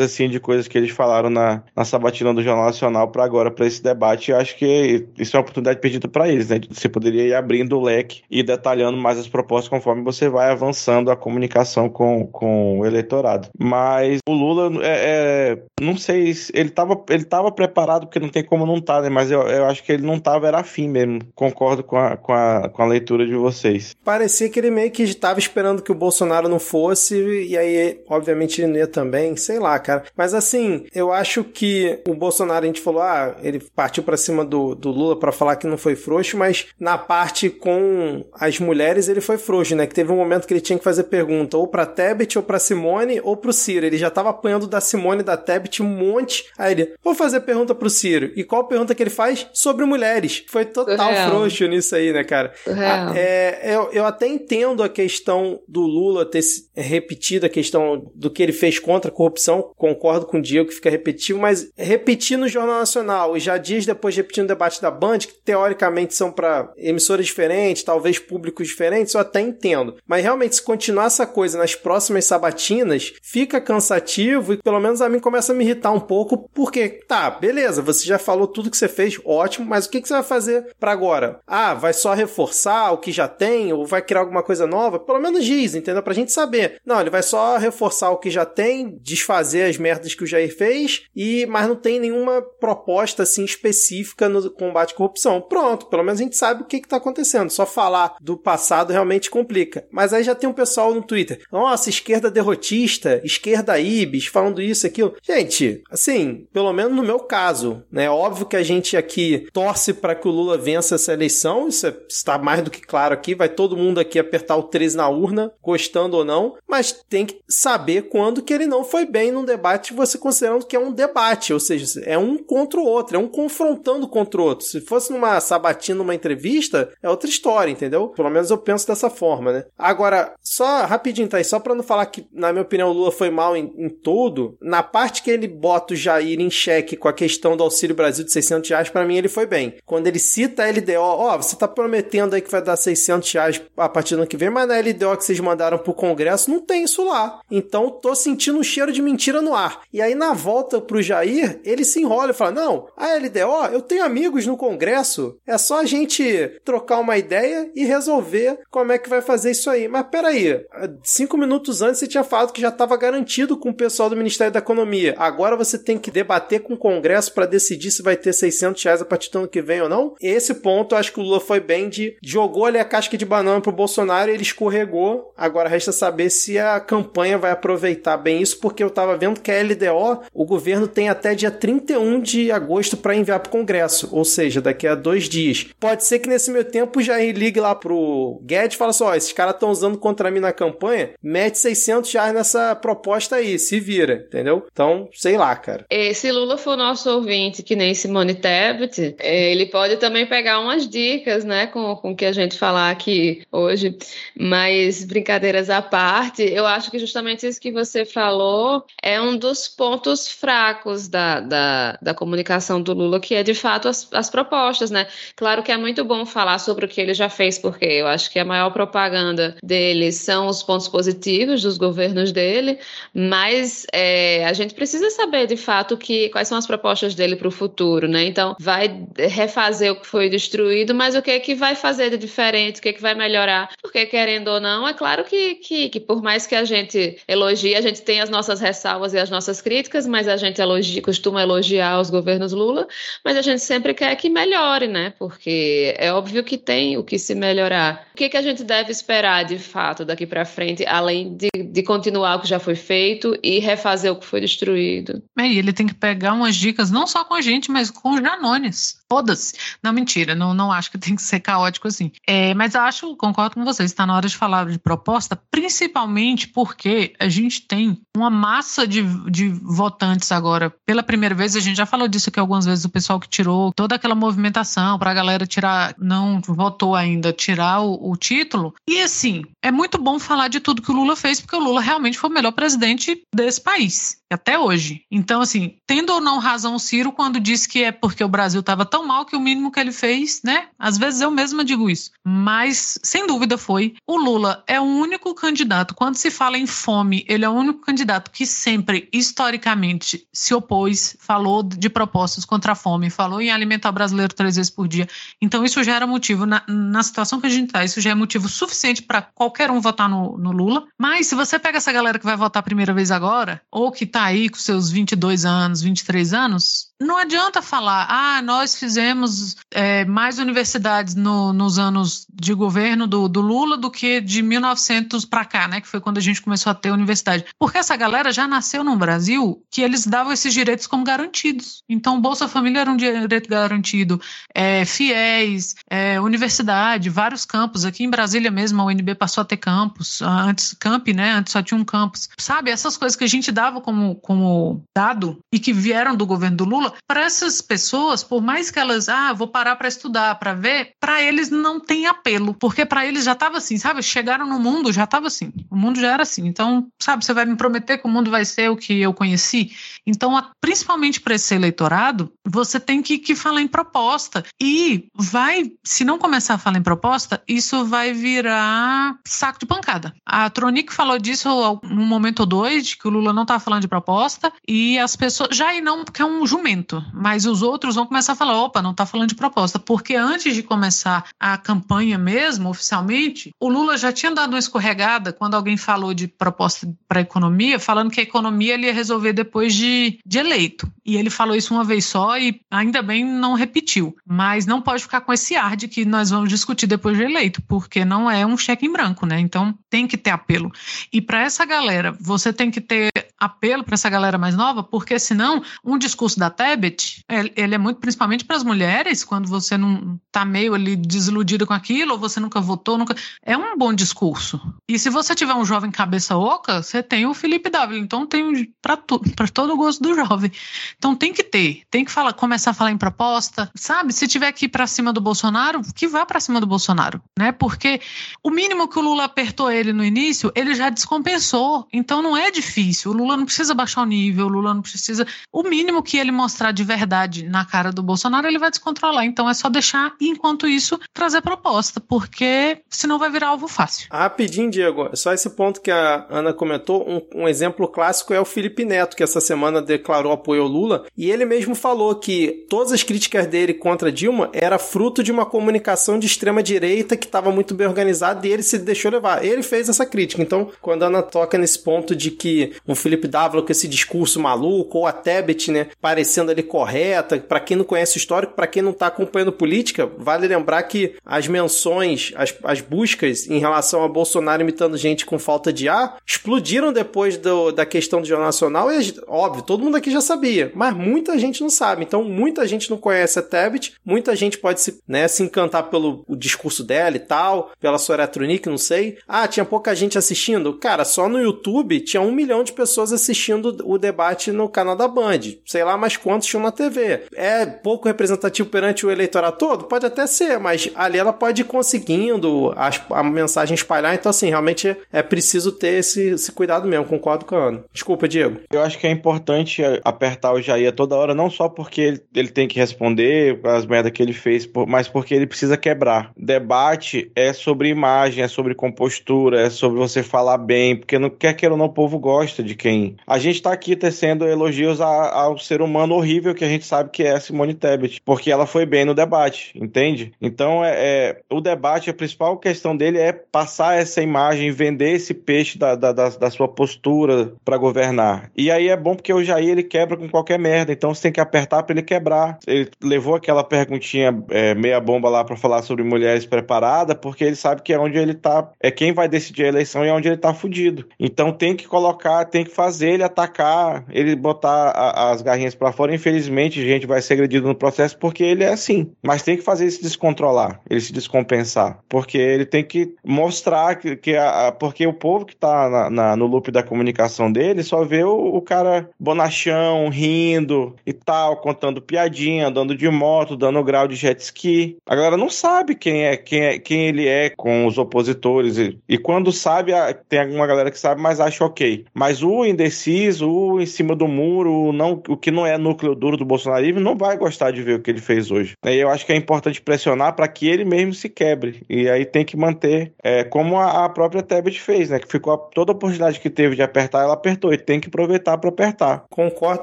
assim, de coisas que eles falaram na, na sabatina do Jornal Nacional para agora, para esse debate. Eu acho que isso é uma oportunidade perdida para eles, né? Você poderia ir abrindo o leque e detalhando mais as propostas conforme você vai avançando a comunicação com, com o eleitorado. Mas o Lula, é, é, não sei, ele estava ele tava preparado, porque não tem como não estar, tá, né? Mas eu, eu acho que ele não estava, era afim mesmo. Concordo com a, com, a, com a leitura de vocês. Parecia que ele meio que estava esperando que o Bolsonaro não fosse, e aí, obviamente, ele ia também, sei lá, cara. Mas assim, eu acho que o Bolsonaro, a gente falou, ah, ele partiu para cima do, do Lula para falar que não foi frouxo, mas na parte com as mulheres ele foi frouxo, né? Que teve um momento que ele tinha que fazer pergunta ou pra Tebet, ou pra Simone, ou pro Ciro. Ele já tava apanhando da Simone da Tebet um monte. Aí ele, vou fazer pergunta pro Ciro. E qual pergunta que ele faz? Sobre mulheres. Foi total frouxo nisso aí, né, cara? Ah, é, eu, eu até entendo a questão do Lula ter repetido a questão do que ele fez contra a corrupção. Concordo com o Diego que fica repetitivo, mas repetir no Jornal Nacional e já dias depois repetir no debate da Band, que teoricamente são para emissoras diferentes, talvez públicos diferentes, eu até entendo. Mas realmente, se continuar essa coisa nas próximas sabatinas, fica cansativo e pelo menos a mim começa a me irritar um pouco, porque, tá, beleza, você já falou tudo que você fez, ótimo, mas o que, que você vai fazer para agora? Ah, vai só reforçar o que já tem ou vai criar alguma coisa nova? Pelo menos diz, entendeu? Pra gente saber. Não, ele vai só reforçar o que já tem, desfazer as merdas que o Jair fez, e mas não tem nenhuma proposta assim específica no combate à corrupção. Pronto, pelo menos a gente sabe o que está acontecendo. Só falar do passado realmente complica. Mas aí já tem um pessoal no Twitter. Nossa, esquerda derrotista, esquerda ibis, falando isso, aquilo. Gente, assim, pelo menos no meu caso, né? Óbvio que a gente aqui torce para que o Lula vença essa eleição. Isso é, está mais do que claro aqui. Vai todo mundo aqui apertar o 13 na urna, gostando ou não. Mas tem que saber quando que ele não foi bem num debate, você considerando que é um debate. Ou seja, é um contra o outro, é um confrontando contra o outro. Se fosse numa sabatina, numa entrevista, é outra história, entendeu? Pelo menos eu penso dessa forma, né? Agora, só rapidinho, tá aí, só pra não falar que, na minha opinião, o Lula foi mal em, em tudo, na parte que ele bota o Jair em xeque com a questão do Auxílio Brasil de 600 reais, pra mim ele foi bem. Quando ele cita a LDO, ó, oh, você tá prometendo aí que vai dar 600 reais a partir do ano que vem, mas na LDO que vocês mandaram pro Congresso não tem isso lá. Então, tô sentindo um cheiro de mentira no ar. E aí, na volta pro Jair, ele se enrola e fala, não, a LDO, eu tenho amigos no Congresso, é só a gente trocar uma ideia e resolver como é que vai fazer isso aí. Mas peraí, cinco minutos antes você tinha falado que já estava garantido com o pessoal do Ministério da Economia. Agora você tem que debater com o Congresso para decidir se vai ter 600 reais a partir do ano que vem ou não. Esse ponto, eu acho que o Lula foi bem de jogou ali a casca de banana pro Bolsonaro e ele escorregou. Agora resta saber se a campanha vai aproveitar bem isso, porque eu tava vendo que a LDO, o governo tem até dia 31 de agosto para enviar pro Congresso, ou seja, daqui a dois dias. Pode ser que nesse meio tempo já ligue lá pro Guedes e fala assim: ó, esses caras estão usando contra mim na campanha, mete 600 reais nessa proposta aí, se vira, entendeu? Então, sei lá, cara. Se Lula for nosso ouvinte, que nem Simone Tebet, é, ele pode também pegar umas dicas, né, com, com o que a gente falar aqui hoje. Mas, brincadeiras à parte, eu acho que justamente isso que você falou é um dos pontos fracos da, da, da comunicação do Lula, que é de fato as, as propostas, né? Claro que é muito bom falar sobre o que ele já fez, porque eu acho que a maior propaganda dele são os pontos positivos dos governos dele, mas é, a gente precisa saber de fato que, quais são as propostas dele para o futuro, né? Então, vai refazer o que foi destruído, mas o que é que vai fazer de diferente, o que é que vai melhorar? Porque, querendo ou não, é claro que, que, que por mais que a gente elogie, a gente tem as nossas ressalvas e as nossas críticas, mas a gente elogia, costuma elogiar os governos Lula, mas a gente sempre quer que melhore, né? Porque é óbvio que tem o que se melhorar. O que, que a gente deve esperar, de fato, daqui para frente, além de, de continuar o que já foi feito e refazer o que foi destruído? É, e ele tem que pegar umas dicas, não só com a gente, mas com os Janones. Foda-se. Não, mentira, não, não acho que tem que ser caótico assim. É, mas acho, concordo com vocês, está na hora de falar de proposta, principalmente porque a gente tem uma massa de, de votantes agora. Pela primeira vez, a gente já falou disso aqui algumas vezes, o pessoal que tirou toda aquela movimentação para a galera tirar, não votou ainda, tirar o, o título. E assim, é muito bom falar de tudo que o Lula fez, porque o Lula realmente foi o melhor presidente desse país. Até hoje. Então, assim, tendo ou não razão o Ciro quando disse que é porque o Brasil estava tão mal que o mínimo que ele fez, né? Às vezes eu mesma digo isso. Mas, sem dúvida, foi. O Lula é o único candidato, quando se fala em fome, ele é o único candidato que sempre, historicamente, se opôs, falou de propostas contra a fome, falou em alimentar o brasileiro três vezes por dia. Então, isso já era motivo, na, na situação que a gente está, isso já é motivo suficiente para qualquer um votar no, no Lula. Mas, se você pega essa galera que vai votar a primeira vez agora, ou que está aí com seus 22 anos, 23 anos, não adianta falar, ah, nós fizemos é, mais universidades no, nos anos de governo do, do, Lula do que de 1900 para cá, né? Que foi quando a gente começou a ter universidade. Porque essa galera já nasceu no Brasil que eles davam esses direitos como garantidos. Então, Bolsa Família era um direito garantido, é, fiéis, é, universidade, vários campos. Aqui em Brasília mesmo, a UNB passou a ter campus, antes camp, né? Antes só tinha um campus. Sabe, essas coisas que a gente dava como, como dado e que vieram do governo do Lula, para essas pessoas, por mais que elas, ah, vou parar para estudar, para ver, para eles não tem apelo, porque para eles já estava assim, sabe? Chegaram no mundo, já estava assim. O mundo já era assim. Então, sabe, você vai me prometer que o mundo vai ser o que eu conheci? Então, principalmente para esse eleitorado, você tem que, que falar em proposta. E vai, se não começar a falar em proposta, isso vai virar saco de pancada. A Tronic falou disso num momento ou dois, de que o Lula não estava falando de proposta, e as pessoas. Já e não, porque é um jumento, mas os outros vão começar a falar: opa, não está falando de proposta. Porque antes de começar a campanha mesmo, oficialmente, o Lula já tinha dado uma escorregada quando alguém falou de proposta para a economia, falando que a economia ele ia resolver depois de, de eleito. E ele falou isso uma vez só e ainda bem não repetiu. Mas não pode ficar com esse ar de que nós vamos discutir depois de eleito, porque não é um cheque em branco, né? Então tem que ter apelo. E para essa galera, você tem que ter apelo para essa galera mais nova, porque senão um discurso da Tebet, ele é muito principalmente para as mulheres, quando você não está meio ali desiludida com aquilo, ou você nunca votou, nunca. É um bom discurso. E se você tiver um jovem cabeça oca, você tem o Felipe W. Então tem para todo o gosto do jovem. Então tem que ter, tem que falar, começar a falar em proposta, sabe? Se tiver que ir para cima do Bolsonaro, que vá para cima do Bolsonaro, né? Porque o mínimo que o Lula apertou ele no início, ele já descompensou. Então não é difícil. O Lula não precisa baixar o nível, Lula não precisa. O mínimo que ele mostrar de verdade na cara do Bolsonaro, ele vai descontrolar. Então é só deixar e, enquanto isso, trazer proposta, porque senão vai virar alvo fácil. Rapidinho, Diego, só esse ponto que a Ana comentou, um, um exemplo clássico é o Felipe Neto, que essa semana declarou apoio ao Lula, e ele mesmo falou que todas as críticas dele contra Dilma era fruto de uma comunicação de extrema direita que estava muito bem organizada e ele se deixou levar. Ele fez essa crítica. Então, quando a Ana toca nesse ponto de que o Felipe Dávila com esse discurso maluco, ou a Tebet, né, parecendo ali correta, para quem não conhece o histórico, para quem não está acompanhando política, vale lembrar que as menções, as, as buscas em relação a Bolsonaro imitando gente com falta de ar explodiram depois do, da questão do Jornal Nacional e, óbvio, todo mundo aqui já sabia, mas muita gente não sabe. Então, muita gente não conhece a Tebet, muita gente pode se, né, se encantar pelo discurso dela e tal, pela sua eletrônica, não sei. Ah, tinha pouca gente assistindo. Cara, só no YouTube tinha um milhão de pessoas assistindo o debate no canal da Band. Sei lá mais quantos tinham na TV. É pouco representativo perante o eleitorado todo? Pode até ser, mas ali ela pode ir conseguindo a, a mensagem espalhar. Então, assim, realmente é preciso ter esse, esse cuidado mesmo. Concordo com a Ana. Desculpa, Diego. Eu acho que é importante apertar o Jair toda hora, não só porque ele, ele tem que responder as merdas que ele fez, mas porque ele precisa quebrar. Debate é sobre imagem, é sobre compostura, é sobre você falar bem, porque não quer que ou não, o povo gosta de quem. A gente tá aqui tecendo elogios a, ao ser humano horrível que a gente sabe que é Simone Tebet, porque ela foi bem no debate, entende? Então, é, é o debate, a principal questão dele é passar essa imagem, vender esse peixe da, da, da, da sua postura para governar. E aí é bom porque o Jair ele quebra com qualquer merda, então você tem que apertar para ele quebrar. Ele levou aquela perguntinha é, meia bomba lá para falar sobre mulheres preparadas, porque ele sabe que é onde ele tá, é quem vai decidir a eleição e é onde ele tá fudido. Então tem que colocar, tem que fazer ele atacar, ele botar a, as garrinhas para fora. Infelizmente, gente vai ser agredido no processo porque ele é assim. Mas tem que fazer ele se descontrolar, ele se descompensar, porque ele tem que mostrar que, que a, a, porque o povo que tá na, na, no loop da comunicação dele só vê o, o cara bonachão, rindo e tal, contando piadinha, andando de moto, dando grau de jet ski. A galera não sabe quem é, quem é, quem ele é com os opositores e, e quando sabe, tem alguma galera que sabe, mas acha ok. Mas o indeciso, o em cima do muro, o, não, o que não é núcleo duro do bolsonarismo, não vai gostar de ver o que ele fez hoje. E eu acho que é importante pressionar para que ele mesmo se quebre. E aí tem que manter, é, como a, a própria Tebet fez, né? Que ficou toda a oportunidade que teve de apertar, ela apertou. E tem que aproveitar para apertar. Concordo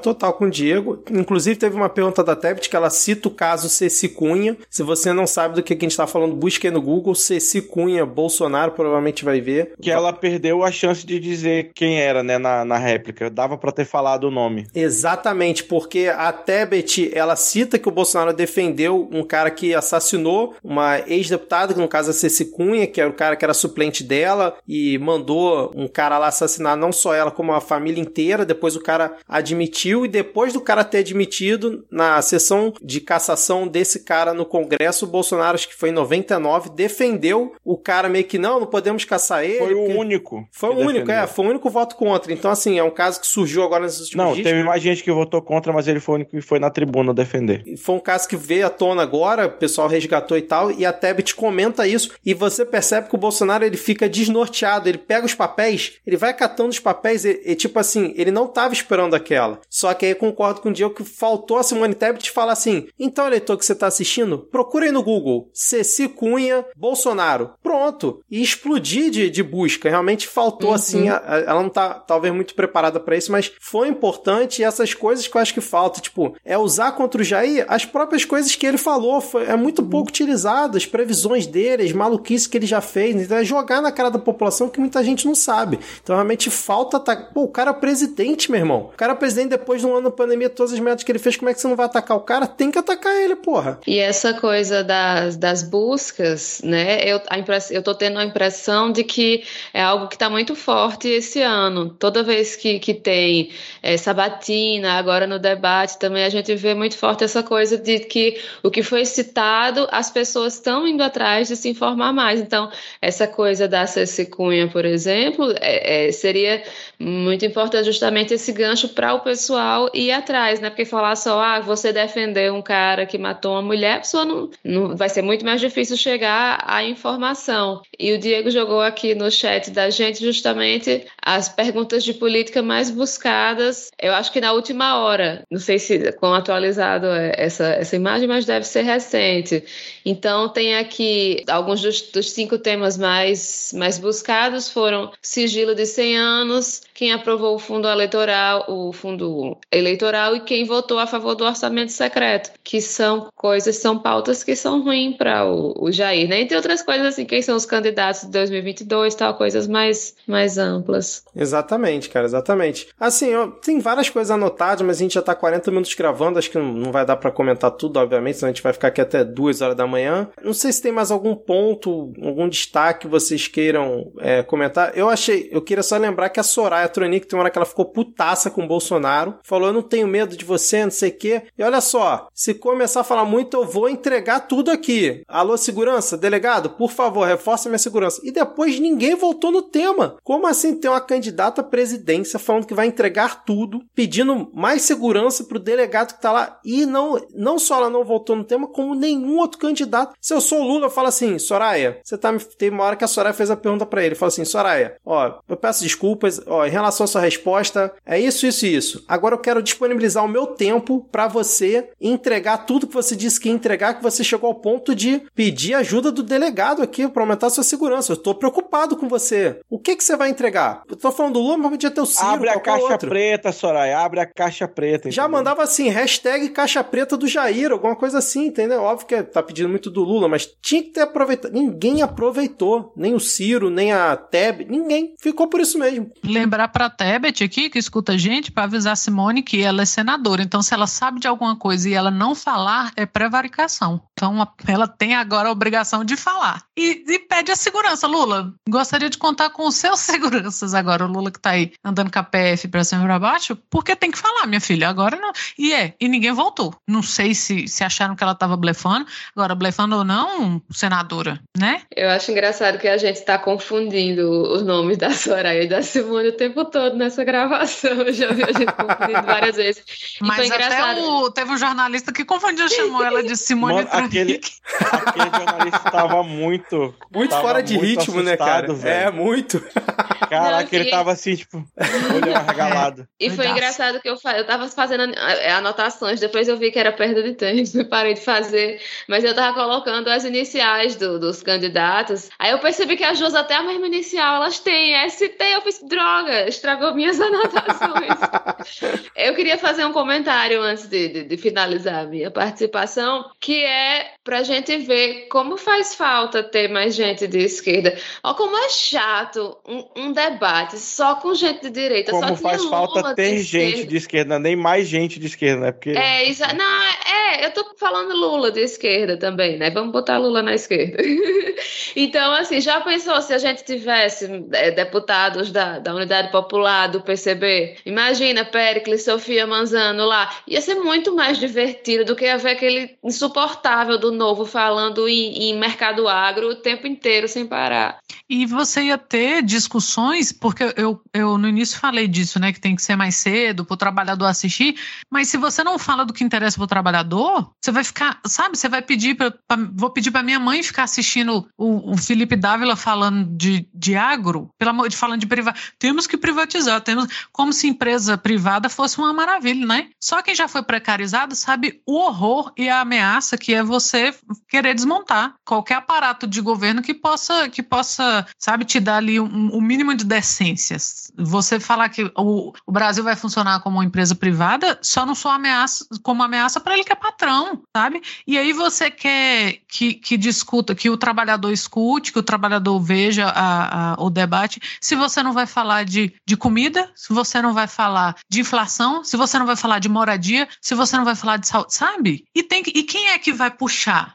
total com o Diego. Inclusive, teve uma pergunta da Tebet que ela cita o caso Ceci Cunha. Se você não sabe do que a gente está falando, busque aí no Google. Ceci Cunha, Bolsonaro, provavelmente vai ver. Que ela perdeu a chance de dizer quem era, né, na, na réplica. Dava para ter falado o nome. Exatamente, porque a Tebet, ela cita que o Bolsonaro defendeu um cara que assassinou uma ex-deputada, que no caso é Ceci Cunha, que era o cara que era suplente dela, e mandou um cara lá assassinar não só ela, como a família inteira. Depois o cara admitiu, e depois do cara ter admitido, na sessão de cassação desse cara no Congresso, o Bolsonaro, acho que foi em 99, defendeu o cara meio que não, não podemos caçar ele. Foi o único. Foi o único, defendeu. é, foi o único voto contra. Então, assim, é um caso que surgiu agora nesses últimos não, dias. Não, teve mais gente que votou contra, mas ele foi o único que foi na tribuna defender. Foi um caso que veio à tona agora, o pessoal resgatou e tal, e a Tebet comenta isso, e você percebe que o Bolsonaro ele fica desnorteado, ele pega os papéis, ele vai catando os papéis, e, e tipo assim, ele não tava esperando aquela. Só que aí eu concordo com o Diego que faltou a Simone Tebet falar assim: então, eleitor que você tá assistindo, procure aí no Google Ceci Cunha Bolsonaro. Pronto. E explodir de, de busca. Realmente faltou, uhum. assim, a, a, ela não tá talvez muito preparada para isso, mas foi importante e essas coisas que eu acho que falta, tipo, é usar contra o Jair as próprias coisas que ele falou. Foi, é muito uhum. pouco utilizado, as previsões dele, as maluquices que ele já fez. Então é jogar na cara da população que muita gente não sabe. Então realmente falta. Tá... Pô, o cara é presidente, meu irmão. O cara é presidente depois de um ano da pandemia, todas as metas que ele fez, como é que você não vai atacar o cara? Tem que atacar ele, porra. E essa coisa das, das buscas, né? Eu, a impress... eu tô tendo a impressão de que é algo que tá muito forte esse ano. Toda vez que, que tem é, sabatina, agora no debate também, a gente vê muito forte essa coisa de que o que foi citado, as pessoas estão indo atrás de se informar mais. Então, essa coisa da Ceci Cunha, por exemplo, é, é, seria muito importante justamente esse gancho para o pessoal ir atrás, né? Porque falar só, ah, você defender um cara que matou uma mulher, a pessoa não, não vai ser muito mais difícil chegar à informação. E o Diego jogou aqui no chat da gente justamente as perguntas de política mais buscadas, eu acho que na última hora. Não sei se quão atualizado é essa, essa imagem, mas deve ser recente. Então, tem aqui alguns dos, dos cinco temas mais, mais buscados foram sigilo de 100 anos, quem aprovou o fundo eleitoral, o fundo eleitoral e quem votou a favor do orçamento secreto, que são coisas, são pautas que são ruins para o, o Jair, né? Entre outras coisas, assim, quem são os candidatos de 2022, tal, coisas mais, mais amplas. Exatamente, cara, exatamente. Assim, ó, tem várias coisas anotadas, mas a gente já tá 40 minutos gravando, acho que não vai dar para comentar tudo, obviamente, senão a gente vai ficar aqui até 2 horas da manhã. Não sei se tem mais algum ponto, algum destaque que vocês queiram é, comentar. Eu achei, eu queria só lembrar que a Soraya Tronic tem uma hora que ela ficou putaça com o Bolsonaro, falou: Eu não tenho medo de você, não sei o quê. E olha só, se começar a falar muito, eu vou entregar tudo aqui. Alô, segurança, delegado, por favor, reforça minha segurança. E depois ninguém voltou no tema. Como assim tem uma candidata à falando que vai entregar tudo, pedindo mais segurança pro delegado que tá lá? E não, não só ela não voltou no tema, como nenhum outro candidato. Se eu sou Lula, eu falo assim: Soraya, você tá me. Tem uma hora que a Soraya fez a pergunta para ele. Fala assim: Soraya, ó, eu peço desculpas, ó, em relação à sua resposta, é isso, isso e isso. Agora eu quero disponibilizar o meu tempo para você entregar tudo que você disse que ia entregar, que você chegou ao ponto de pedir ajuda do delegado aqui para aumentar a sua segurança. Eu tô preocupado com você. O que que você vai entregar? Eu tô falando do Lula, mas podia o Ciro, Abre a caixa outro. preta, Soraya, abre a caixa preta. Já mandava assim, hashtag caixa preta do Jair, alguma coisa assim, entendeu? Óbvio que tá pedindo muito do Lula, mas tinha que ter aproveitado. Ninguém aproveitou. Nem o Ciro, nem a Teb, ninguém. Ficou por isso mesmo. Lembrar pra Tebet aqui, que escuta a gente, para avisar a Simone que ela é senadora. Então, se ela sabe de alguma coisa e ela não falar, é prevaricação. Então, ela tem agora a obrigação de falar. E, e pede a segurança. Lula, gostaria de contar com os seus seguranças agora. O Lula que tá aí andando com a PF pra cima e pra baixo, porque tem que falar, minha filha. Agora não. E é, e ninguém voltou. Não sei se, se acharam que ela tava blefando. Agora, blefando ou não, senadora, né? Eu acho engraçado que a gente tá confundindo os nomes da Soraya e da Simone o tempo todo nessa gravação. Eu já vi a gente confundindo várias vezes. E Mas até o, teve um jornalista que confundiu, chamou ela de Simone aquele, aquele jornalista estava muito. Muito tava fora de muito ritmo, né, cara? velho. É, muito. Caraca, Não, ele e- tava assim, tipo, olhando arregalado. E foi engraçado que eu, fa- eu tava fazendo a- anotações, depois eu vi que era perda de tempo, parei de fazer, mas eu tava colocando as iniciais do- dos candidatos. Aí eu percebi que as duas, até a mesma inicial, elas têm ST. Eu fiz, droga, estragou minhas anotações. eu queria fazer um comentário antes de, de- de finalizar a minha participação, que é pra gente ver como faz falta ter mais gente de esquerda. Ó, como é chato um, um debate só com gente de direita. Como faz falta ter esquerda. gente de esquerda, nem mais gente de esquerda, né? Porque É, exa- não, é, eu tô falando Lula de esquerda também, né? Vamos botar Lula na esquerda. então, assim, já pensou se a gente tivesse é, deputados da, da Unidade Popular, do PCB? Imagina, Pericles, Sofia Manzano lá. Ia ser muito mais divertido do que haver aquele insuportável do novo falando em, em mercado agro o tempo inteiro sem parar. E você ia ter discussões, porque eu, eu no início falei disso, né? Que tem que ser mais cedo para o trabalhador assistir, mas se você não fala do que interessa para o trabalhador, você vai ficar, sabe? Você vai pedir para. Vou pedir para minha mãe ficar assistindo o, o Felipe Dávila falando de, de agro, pelo amor de falando de privado. Temos que privatizar, temos como se empresa privada fosse uma maravilha, né? Só quem já foi precarizado sabe o horror e a ameaça que é você querer desmontar qualquer aparato de governo que possa, que possa, sabe, te dar ali um, um mínimo de decências. Você falar que o, o Brasil vai funcionar como uma empresa privada, só não sou ameaça, como ameaça para ele que é patrão, sabe? E aí você quer que, que discuta, que o trabalhador escute, que o trabalhador veja a, a, o debate, se você não vai falar de, de comida, se você não vai falar de inflação, se você não vai falar de moradia, se você não vai falar de saúde, sabe? E, tem, e quem é que vai puxar?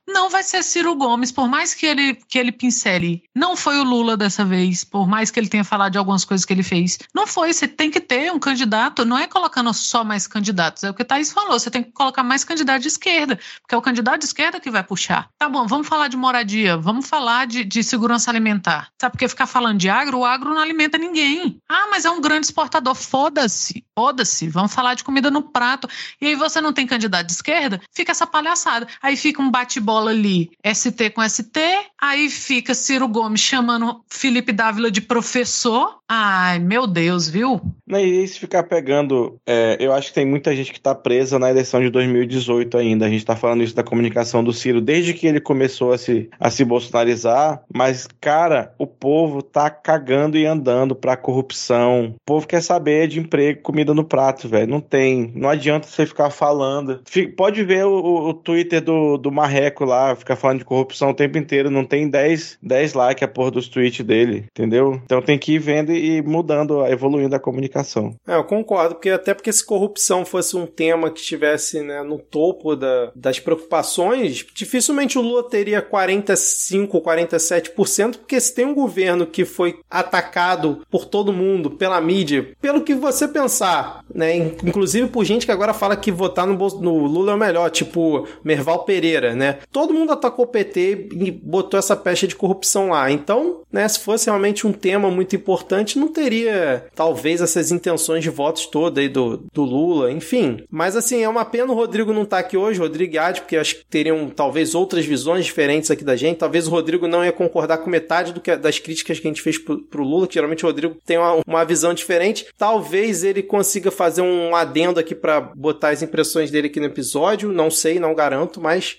Não vai ser Ciro Gomes, por mais que ele, que ele pincele. Não foi o Lula dessa vez, por mais que ele tenha falado de algumas coisas que ele fez. Não foi, você tem que ter um candidato, não é colocando só mais candidatos, é o que o Thaís falou, você tem que colocar mais candidato de esquerda, porque é o candidato de esquerda que vai puxar. Tá bom, vamos falar de moradia, vamos falar de, de segurança alimentar. Sabe, porque ficar falando de agro, o agro não alimenta ninguém. Ah, mas é um grande exportador, foda-se, foda-se, vamos falar de comida no prato. E aí você não tem candidato de esquerda, fica essa palhaçada. Aí fica um bate-bola ali, ST com ST, aí fica Ciro Gomes chamando Felipe Dávila de professor. Ai, meu Deus, viu? Não, e se ficar pegando, é, eu acho que tem muita gente que tá presa na eleição de 2018 ainda. A gente tá falando isso da comunicação do Ciro desde que ele começou a se, a se bolsonarizar. Mas, cara, o povo tá cagando e andando pra corrupção. O povo quer saber de emprego, comida no prato, velho. Não tem. Não adianta você ficar falando. Fica- pode ver o, o- o Twitter do, do Marreco lá, ficar falando de corrupção o tempo inteiro. Não tem 10, 10 likes a porra dos tweets dele, entendeu? Então tem que ir vendo e mudando, evoluindo a comunicação. É, eu concordo, porque até porque se corrupção fosse um tema que estivesse né, no topo da- das preocupações, dificilmente o Lula teria 45, 47%, porque se tem um governo que foi atacado por todo mundo, pela mídia, pelo que você pensar, né, in- inclusive por gente que agora fala que votar no, no Lula é o melhor, tipo Merval Pereira, né? Todo mundo atacou o PT e botou essa pecha de corrupção lá. Então, né, se fosse realmente um tema muito importante, não teria talvez essas intenções de votos todas aí do, do Lula, enfim. Mas assim, é uma pena o Rodrigo não estar aqui hoje, Rodrigo e Adi, porque acho que teriam talvez outras visões diferentes aqui da gente. Talvez o Rodrigo não ia concordar com metade do que, das críticas que a gente fez pro, pro Lula, que geralmente o Rodrigo tem uma, uma visão diferente. Talvez ele consiga fazer um adendo aqui para botar as impressões dele aqui no episódio. Não sei, não garanto, mas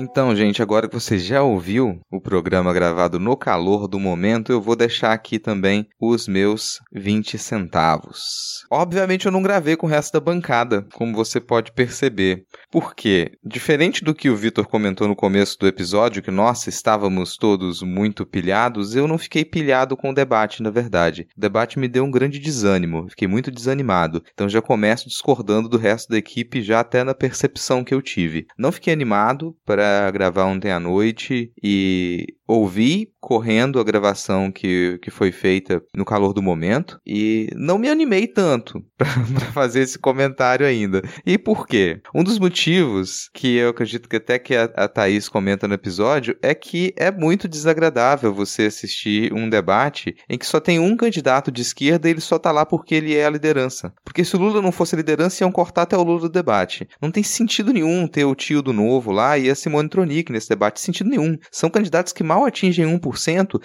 Então, gente, agora que você já ouviu o programa gravado no calor do momento, eu vou deixar aqui também os meus 20 centavos. Obviamente eu não gravei com o resto da bancada, como você pode perceber. Porque, diferente do que o Vitor comentou no começo do episódio, que nós estávamos todos muito pilhados, eu não fiquei pilhado com o debate, na verdade. O debate me deu um grande desânimo, fiquei muito desanimado. Então já começo discordando do resto da equipe, já até na percepção que eu tive. Não fiquei animado para gravar ontem à noite e ouvi correndo a gravação que, que foi feita no calor do momento e não me animei tanto para fazer esse comentário ainda. E por quê? Um dos motivos que eu acredito que até que a, a Thaís comenta no episódio é que é muito desagradável você assistir um debate em que só tem um candidato de esquerda e ele só tá lá porque ele é a liderança. Porque se o Lula não fosse a liderança, iam cortar até o Lula do debate. Não tem sentido nenhum ter o tio do novo lá e a Simone Tronic nesse debate. Sentido nenhum. São candidatos que mal atingem 1%,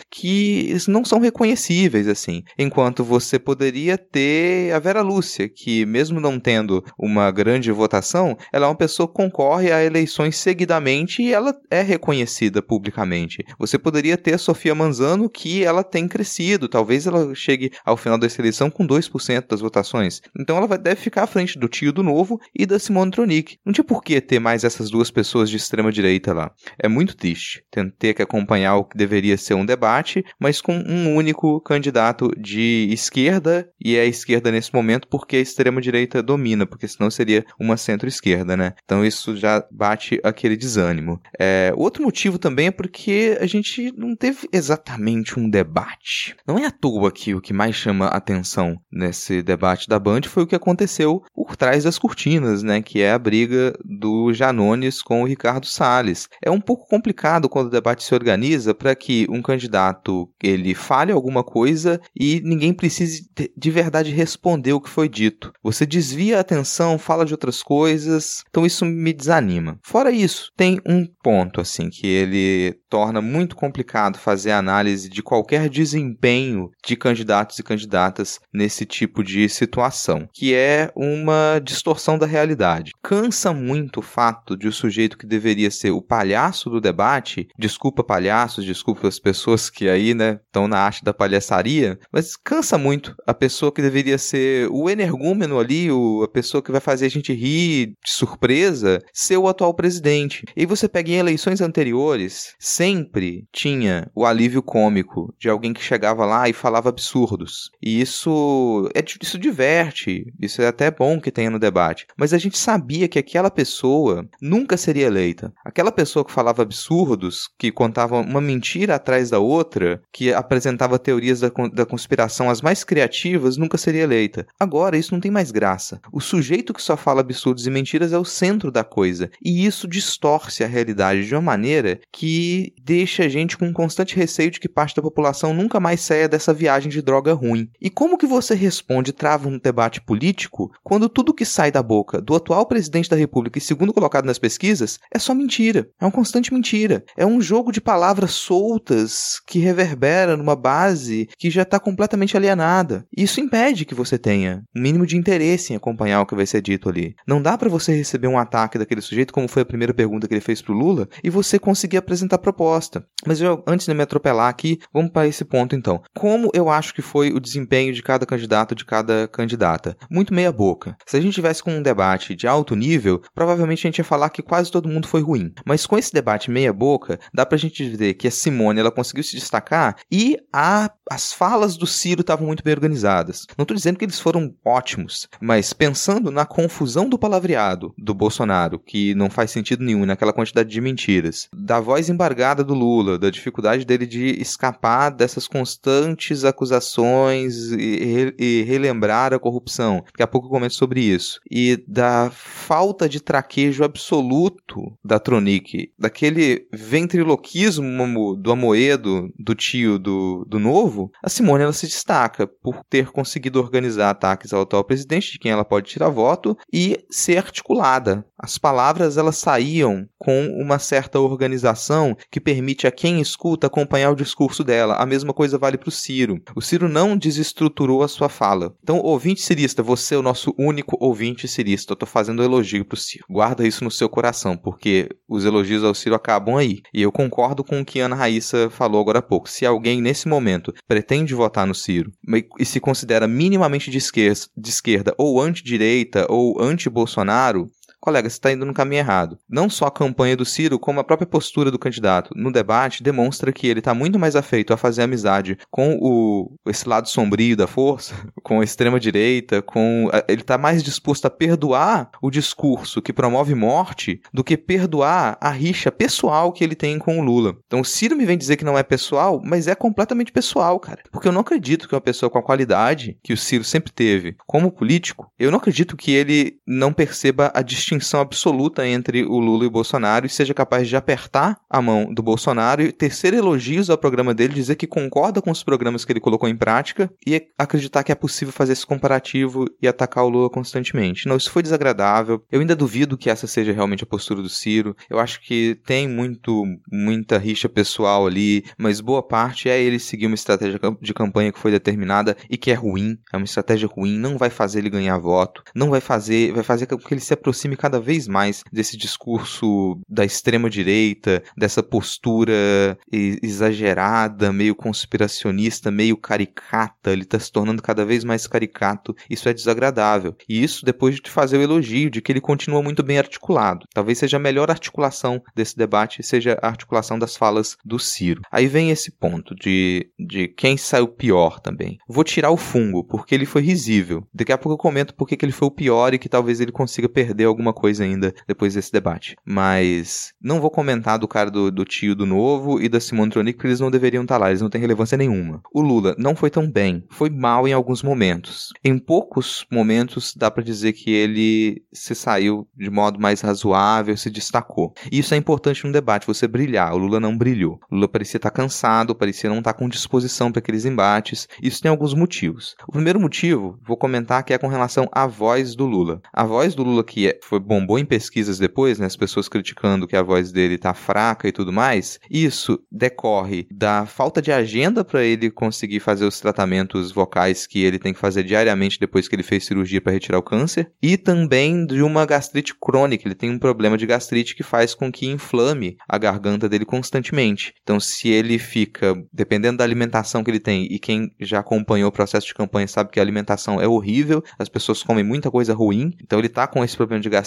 que não são reconhecíveis, assim. Enquanto você poderia ter a Vera Lúcia, que mesmo não tendo uma grande votação, ela é uma pessoa que concorre a eleições seguidamente e ela é reconhecida publicamente. Você poderia ter a Sofia Manzano, que ela tem crescido. Talvez ela chegue ao final dessa eleição com 2% das votações. Então ela deve ficar à frente do tio do novo e da Simone Tronic. Não tinha por que ter mais essas duas pessoas de extrema direita lá. É muito triste ter que acompanhar o que deveria ser um debate, mas com um único candidato de esquerda, e é esquerda nesse momento porque a extrema direita domina, porque senão seria uma centro-esquerda, né? Então isso já bate aquele desânimo. É, outro motivo também é porque a gente não teve exatamente um debate. Não é à toa que o que mais chama atenção nesse debate da Band foi o que aconteceu por trás das cortinas, né? Que é a briga do Janones com o Ricardo Salles. É um pouco complicado quando o debate se organiza para que um candidato ele fale alguma coisa e ninguém precise de verdade responder o que foi dito. Você desvia a atenção, fala de outras coisas, então isso me desanima. Fora isso, tem um ponto assim que ele torna muito complicado fazer análise de qualquer desempenho de candidatos e candidatas nesse tipo de situação, que é uma distorção da realidade. Cansa muito o fato de o sujeito que deveria ser o palhaço do debate, desculpa palhaços, desculpa as pessoas que aí, né, estão na arte da palhaçaria, mas cansa muito a pessoa que deveria ser o energúmeno ali, o, a pessoa que vai fazer a gente rir de surpresa, ser o atual presidente. E você pega em eleições anteriores, sempre tinha o alívio cômico de alguém que chegava lá e falava absurdos. E isso é isso diverte, isso é até bom que tenha no debate. Mas a gente sabia que aquela pessoa nunca seria eleita. Aquela pessoa que falava absurdos, que contava uma mentira atrás da outra, que apresentava teorias da, da conspiração as mais criativas, nunca seria eleita. Agora isso não tem mais graça. O sujeito que só fala absurdos e mentiras é o centro da coisa. E isso distorce a realidade de uma maneira que deixa a gente com um constante receio de que parte da população nunca mais saia dessa viagem de droga ruim. E como que você responde e trava um debate político quando tudo que sai da boca do atual presidente da República e segundo colocado nas pesquisas é só mentira? É uma constante mentira. É um jogo de palavras soltas que reverbera numa base que já está completamente alienada. Isso impede que você tenha um mínimo de interesse em acompanhar o que vai ser dito ali. Não dá para você receber um ataque daquele sujeito, como foi a primeira pergunta que ele fez pro Lula, e você conseguir apresentar proposta. Mas eu, antes de me atropelar aqui, vamos para esse ponto então. Como eu acho que foi o desempenho de cada candidato, de cada candidata? Muito meia boca. Se a gente tivesse com um debate de alto nível, provavelmente a gente ia falar que quase todo mundo foi ruim. Mas com esse debate meia boca, dá pra gente ver que a Simone ela conseguiu se destacar e a, as falas do Ciro estavam muito bem organizadas. Não estou dizendo que eles foram ótimos, mas pensando na confusão do palavreado do Bolsonaro, que não faz sentido nenhum, naquela quantidade de mentiras, da voz embargada do Lula, da dificuldade dele de escapar dessas constantes acusações e, e relembrar a corrupção. Daqui a pouco eu comento sobre isso. E da falta de traquejo absoluto da Tronic, daquele ventriloquismo do Amoedo, do tio do, do novo, a Simone ela se destaca por ter conseguido organizar ataques ao atual presidente, de quem ela pode tirar voto, e ser articulada. As palavras elas saíam com uma certa organização que permite a quem escuta acompanhar o discurso dela. A mesma coisa vale para o Ciro. O Ciro não desestruturou a sua fala. Então, ouvinte cirista, você é o nosso único ouvinte cirista. Eu estou fazendo elogio para o Ciro. Guarda isso no seu coração, porque os elogios ao Ciro acabam aí. E eu concordo com o que Ana Raíssa falou agora há pouco. Se alguém nesse momento pretende votar no Ciro e se considera minimamente de esquerda, de esquerda ou anti-direita ou anti-Bolsonaro, colega, você está indo no caminho errado. Não só a campanha do Ciro, como a própria postura do candidato no debate demonstra que ele está muito mais afeito a fazer amizade com o, esse lado sombrio da força, com a extrema-direita, com. Ele está mais disposto a perdoar o discurso que promove morte do que perdoar a rixa pessoal que ele tem com o Lula. Então o Ciro me vem dizer que não é pessoal, mas é completamente pessoal, cara. Porque eu não acredito que uma pessoa com a qualidade que o Ciro sempre teve como político, eu não acredito que ele não perceba a distinção absoluta entre o Lula e o Bolsonaro e seja capaz de apertar a mão do Bolsonaro e tecer elogios ao programa dele, dizer que concorda com os programas que ele colocou em prática e acreditar que é possível fazer esse comparativo e atacar o Lula constantemente. Não, isso foi desagradável. Eu ainda duvido que essa seja realmente a postura do Ciro. Eu acho que tem muito muita rixa pessoal ali, mas boa parte é ele seguir uma estratégia de campanha que foi determinada e que é ruim, é uma estratégia ruim, não vai fazer ele ganhar voto, não vai fazer, vai fazer com que ele se aproxime cada vez mais desse discurso da extrema direita, dessa postura exagerada, meio conspiracionista, meio caricata, ele está se tornando cada vez mais caricato. Isso é desagradável. E isso depois de fazer o elogio de que ele continua muito bem articulado. Talvez seja a melhor articulação desse debate seja a articulação das falas do Ciro. Aí vem esse ponto de, de quem saiu pior também. Vou tirar o fungo, porque ele foi risível. Daqui a pouco eu comento porque que ele foi o pior e que talvez ele consiga perder alguma coisa ainda depois desse debate. Mas não vou comentar do cara do, do tio do novo e da Simone Tronic, porque eles não deveriam estar lá, eles não têm relevância nenhuma. O Lula não foi tão bem, foi mal em alguns momentos. Em poucos momentos dá para dizer que ele se saiu de modo mais razoável, se destacou. E isso é importante no debate, você brilhar. O Lula não brilhou. O Lula parecia estar cansado, parecia não estar com disposição para aqueles embates. Isso tem alguns motivos. O primeiro motivo, vou comentar que é com relação à voz do Lula. A voz do Lula que é, foi bombou em pesquisas depois, né, as pessoas criticando que a voz dele tá fraca e tudo mais. Isso decorre da falta de agenda para ele conseguir fazer os tratamentos vocais que ele tem que fazer diariamente depois que ele fez cirurgia para retirar o câncer e também de uma gastrite crônica. Ele tem um problema de gastrite que faz com que inflame a garganta dele constantemente. Então, se ele fica, dependendo da alimentação que ele tem, e quem já acompanhou o processo de campanha sabe que a alimentação é horrível, as pessoas comem muita coisa ruim, então ele tá com esse problema de gastrite,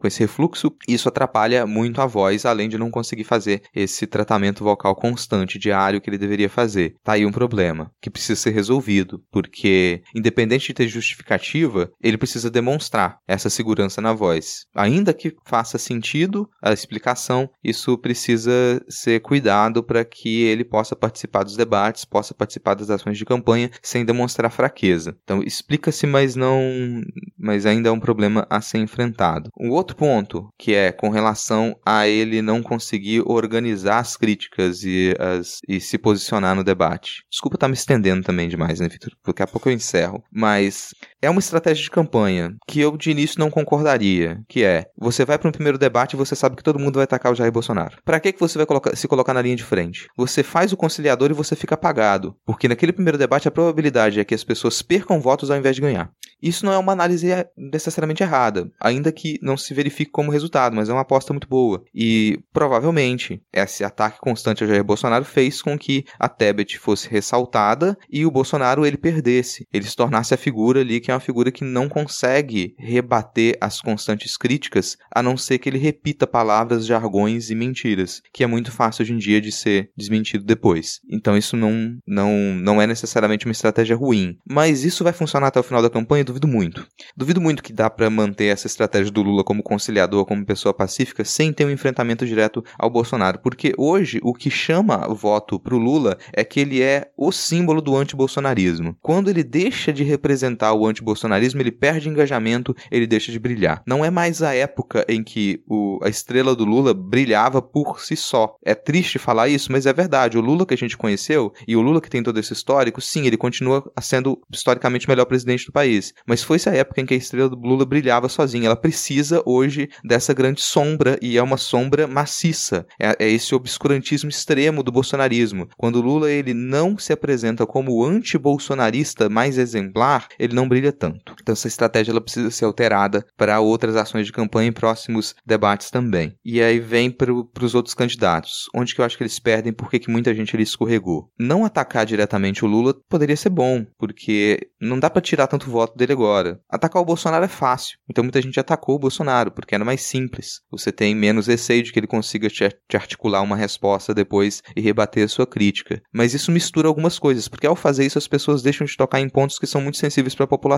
com esse refluxo, isso atrapalha muito a voz, além de não conseguir fazer esse tratamento vocal constante, diário, que ele deveria fazer. Tá aí um problema que precisa ser resolvido, porque independente de ter justificativa, ele precisa demonstrar essa segurança na voz. Ainda que faça sentido a explicação, isso precisa ser cuidado para que ele possa participar dos debates, possa participar das ações de campanha sem demonstrar fraqueza. Então explica-se, mas não, mas ainda é um problema a ser enfrentado. Um outro ponto que é com relação a ele não conseguir organizar as críticas e, as, e se posicionar no debate. Desculpa estar tá me estendendo também demais, né, Vitor? Daqui a pouco eu encerro. Mas é uma estratégia de campanha que eu de início não concordaria, que é, você vai para um primeiro debate e você sabe que todo mundo vai atacar o Jair Bolsonaro. Para que que você vai colocar, se colocar na linha de frente? Você faz o conciliador e você fica apagado, porque naquele primeiro debate a probabilidade é que as pessoas percam votos ao invés de ganhar. Isso não é uma análise necessariamente errada, ainda que não se verifique como resultado, mas é uma aposta muito boa. E provavelmente esse ataque constante ao Jair Bolsonaro fez com que a Tebet fosse ressaltada e o Bolsonaro ele perdesse, ele se tornasse a figura ali que é uma figura que não consegue rebater as constantes críticas, a não ser que ele repita palavras, jargões e mentiras, que é muito fácil hoje em dia de ser desmentido depois. Então isso não não não é necessariamente uma estratégia ruim, mas isso vai funcionar até o final da campanha duvido muito. Duvido muito que dá para manter essa estratégia do Lula como conciliador, como pessoa pacífica, sem ter um enfrentamento direto ao Bolsonaro. Porque hoje o que chama voto pro Lula é que ele é o símbolo do antibolsonarismo. Quando ele deixa de representar o antibolsonarismo, ele perde engajamento, ele deixa de brilhar. Não é mais a época em que o, a estrela do Lula brilhava por si só. É triste falar isso, mas é verdade. O Lula que a gente conheceu e o Lula que tem todo esse histórico, sim, ele continua sendo historicamente o melhor presidente do país. Mas foi essa época em que a estrela do Lula brilhava sozinha. Ela precisa hoje dessa grande sombra e é uma sombra maciça. É, é esse obscurantismo extremo do bolsonarismo. Quando o Lula ele não se apresenta como o anti-bolsonarista mais exemplar, ele não brilha tanto. Então essa estratégia ela precisa ser alterada para outras ações de campanha em próximos debates também. E aí vem para os outros candidatos, onde que eu acho que eles perdem, porque que muita gente ali escorregou. Não atacar diretamente o Lula poderia ser bom, porque não dá para tirar tanto voto dele agora. Atacar o Bolsonaro é fácil, então muita gente atacou o Bolsonaro, porque era mais simples. Você tem menos receio de que ele consiga te, te articular uma resposta depois e rebater a sua crítica. Mas isso mistura algumas coisas, porque ao fazer isso as pessoas deixam de tocar em pontos que são muito sensíveis para a população.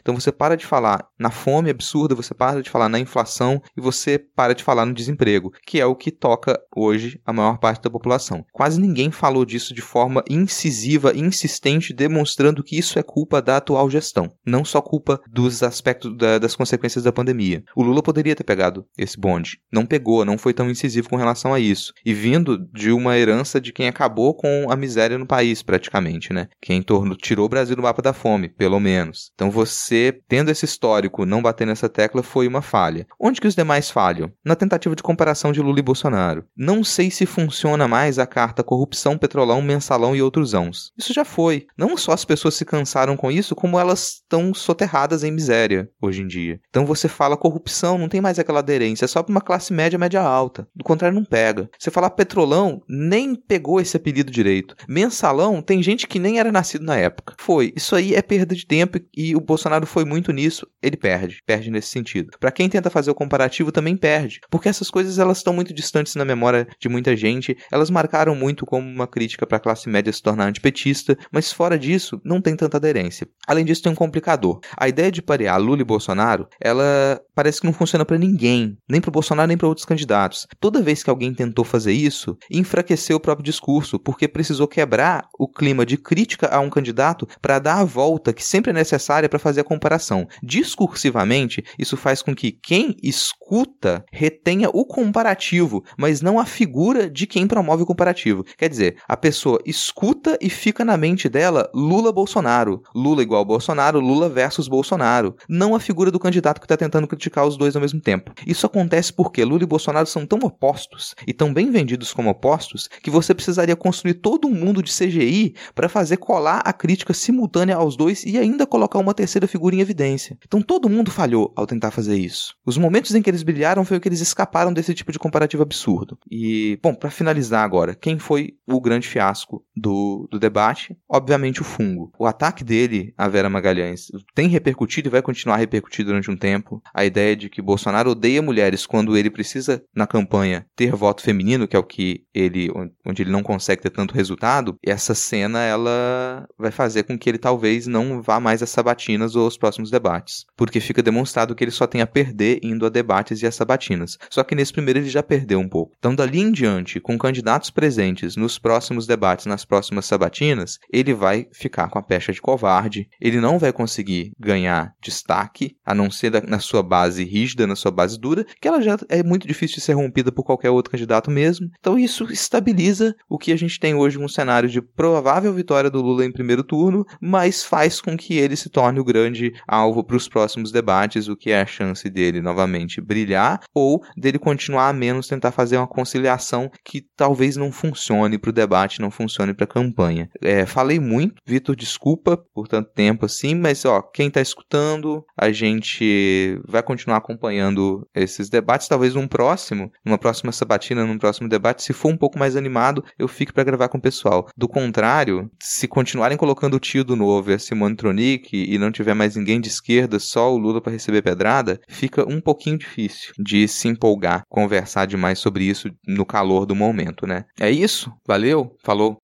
Então você para de falar na fome absurda, você para de falar na inflação e você para de falar no desemprego, que é o que toca hoje a maior parte da população. Quase ninguém falou disso de forma incisiva, insistente, demonstrando que isso é culpa da atual gestão, não só culpa dos aspectos da, das consequências da pandemia. O Lula poderia ter pegado esse bonde, não pegou, não foi tão incisivo com relação a isso. E vindo de uma herança de quem acabou com a miséria no país, praticamente, né? Quem tornou, tirou o Brasil do mapa da fome, pelo menos. Então você, tendo esse histórico, não bater nessa tecla foi uma falha. Onde que os demais falham? Na tentativa de comparação de Lula e Bolsonaro. Não sei se funciona mais a carta corrupção, petrolão, mensalão e outros ãos. Isso já foi. Não só as pessoas se cansaram com isso, como elas estão soterradas em miséria hoje em dia. Então você fala corrupção, não tem mais aquela aderência, é só para uma classe média, média alta. Do contrário, não pega. Você falar petrolão, nem pegou esse apelido direito. Mensalão, tem gente que nem era nascido na época. Foi. Isso aí é perda de tempo e o Bolsonaro foi muito nisso. Ele perde. Perde nesse sentido. Para quem tenta fazer o comparativo, também perde. Porque essas coisas elas estão muito distantes na memória de muita gente. Elas marcaram muito como uma crítica para a classe média se tornar antipetista, mas fora disso, não tem tanta aderência. Além disso, tem um complicador. A ideia de parear Lula e Bolsonaro, ela parece que não funciona para ninguém, nem para Bolsonaro nem para outros candidatos. Toda vez que alguém tentou fazer isso, enfraqueceu o próprio discurso, porque precisou quebrar o clima de crítica a um candidato para dar a volta que sempre é necessária para fazer a comparação. Discursivamente, isso faz com que quem escuta retenha o comparativo, mas não a figura de quem promove o comparativo. Quer dizer, a pessoa escuta e fica na mente dela Lula-Bolsonaro. Lula igual Bolsonaro, Lula versus Bolsonaro. Não a figura do candidato que está tentando criticar os dois ao mesmo tempo. Isso acontece porque Lula e Bolsonaro são tão opostos e tão bem vendidos como opostos que você precisaria construir todo um mundo de CGI para fazer colar a crítica simultânea aos dois e ainda colocar uma terceira figura em evidência. Então todo mundo falhou ao tentar fazer isso. Os momentos em que eles brilharam foi o que eles escaparam desse tipo de comparativo absurdo. E, bom, para finalizar agora, quem foi o grande fiasco do, do debate? Obviamente o fungo. O ataque dele a Vera Magalhães tem repercutido e vai continuar a repercutir durante um tempo. A ideia de que Bolsonaro odeia mulheres quando ele precisa, na campanha, ter voto feminino, que é o que ele, onde ele não consegue ter tanto resultado, essa cena ela vai fazer com que ele talvez não vá mais às sabatinas ou aos próximos debates. Porque fica demonstrado que ele só tem a perder indo a debates e a sabatinas. Só que nesse primeiro ele já perdeu um pouco. Então, dali em diante, com candidatos presentes nos próximos debates, nas próximas sabatinas, ele vai ficar com a pecha de covarde, ele não vai conseguir ganhar destaque, a não ser na sua base rígida, na sua base dura, que ela já é muito difícil de ser rompida por qualquer outro candidato mesmo. Então, isso estabiliza o que a gente tem hoje um cenário de provável vitória do Lula em primeiro turno, mas faz com que ele se torne o grande alvo para os próximos debates, o que é a chance dele novamente brilhar ou dele continuar a menos tentar fazer uma conciliação que talvez não funcione para o debate, não funcione para a campanha. É, falei muito, Vitor, desculpa por tanto tempo assim, mas ó, quem está escutando, a gente vai continuar acompanhando esses debates, talvez num próximo, numa próxima sabatina, num próximo debate, se for um pouco mais animado, eu fique para gravar com o pessoal. Do contrário, se continuarem colocando o tio do novo e a Simone Tronic e não tiver mais ninguém de esquerda, só o Lula para receber pedrada, fica um pouquinho difícil de se empolgar, conversar demais sobre isso no calor do momento, né? É isso. Valeu. Falou.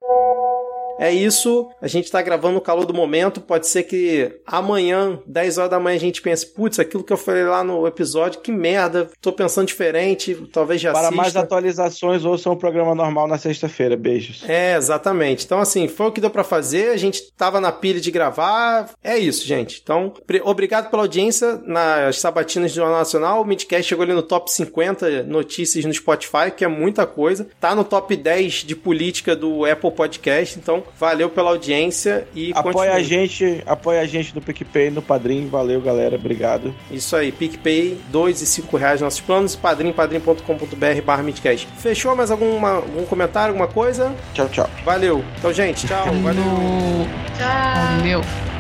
É isso, a gente tá gravando no calor do momento. Pode ser que amanhã, 10 horas da manhã, a gente pense: putz, aquilo que eu falei lá no episódio, que merda, tô pensando diferente, talvez já Para assista. mais atualizações, ouçam o programa normal na sexta-feira. Beijos. É, exatamente. Então, assim, foi o que deu para fazer. A gente tava na pilha de gravar. É isso, gente. Então, obrigado pela audiência nas sabatinas do Jornal Nacional. O Midcast chegou ali no top 50 notícias no Spotify, que é muita coisa. Tá no top 10 de política do Apple Podcast. Então, valeu pela audiência e apoia continue. a gente, apoia a gente no PicPay, no Padrim. Valeu, galera. Obrigado. Isso aí, PicPay, 2 e 5 reais nossos planos, padrim, padrim.com.br barra Midcast. Fechou mais alguma, algum comentário, alguma coisa? Tchau, tchau. Valeu. Então, gente, tchau. Valeu. Tchau. Valeu.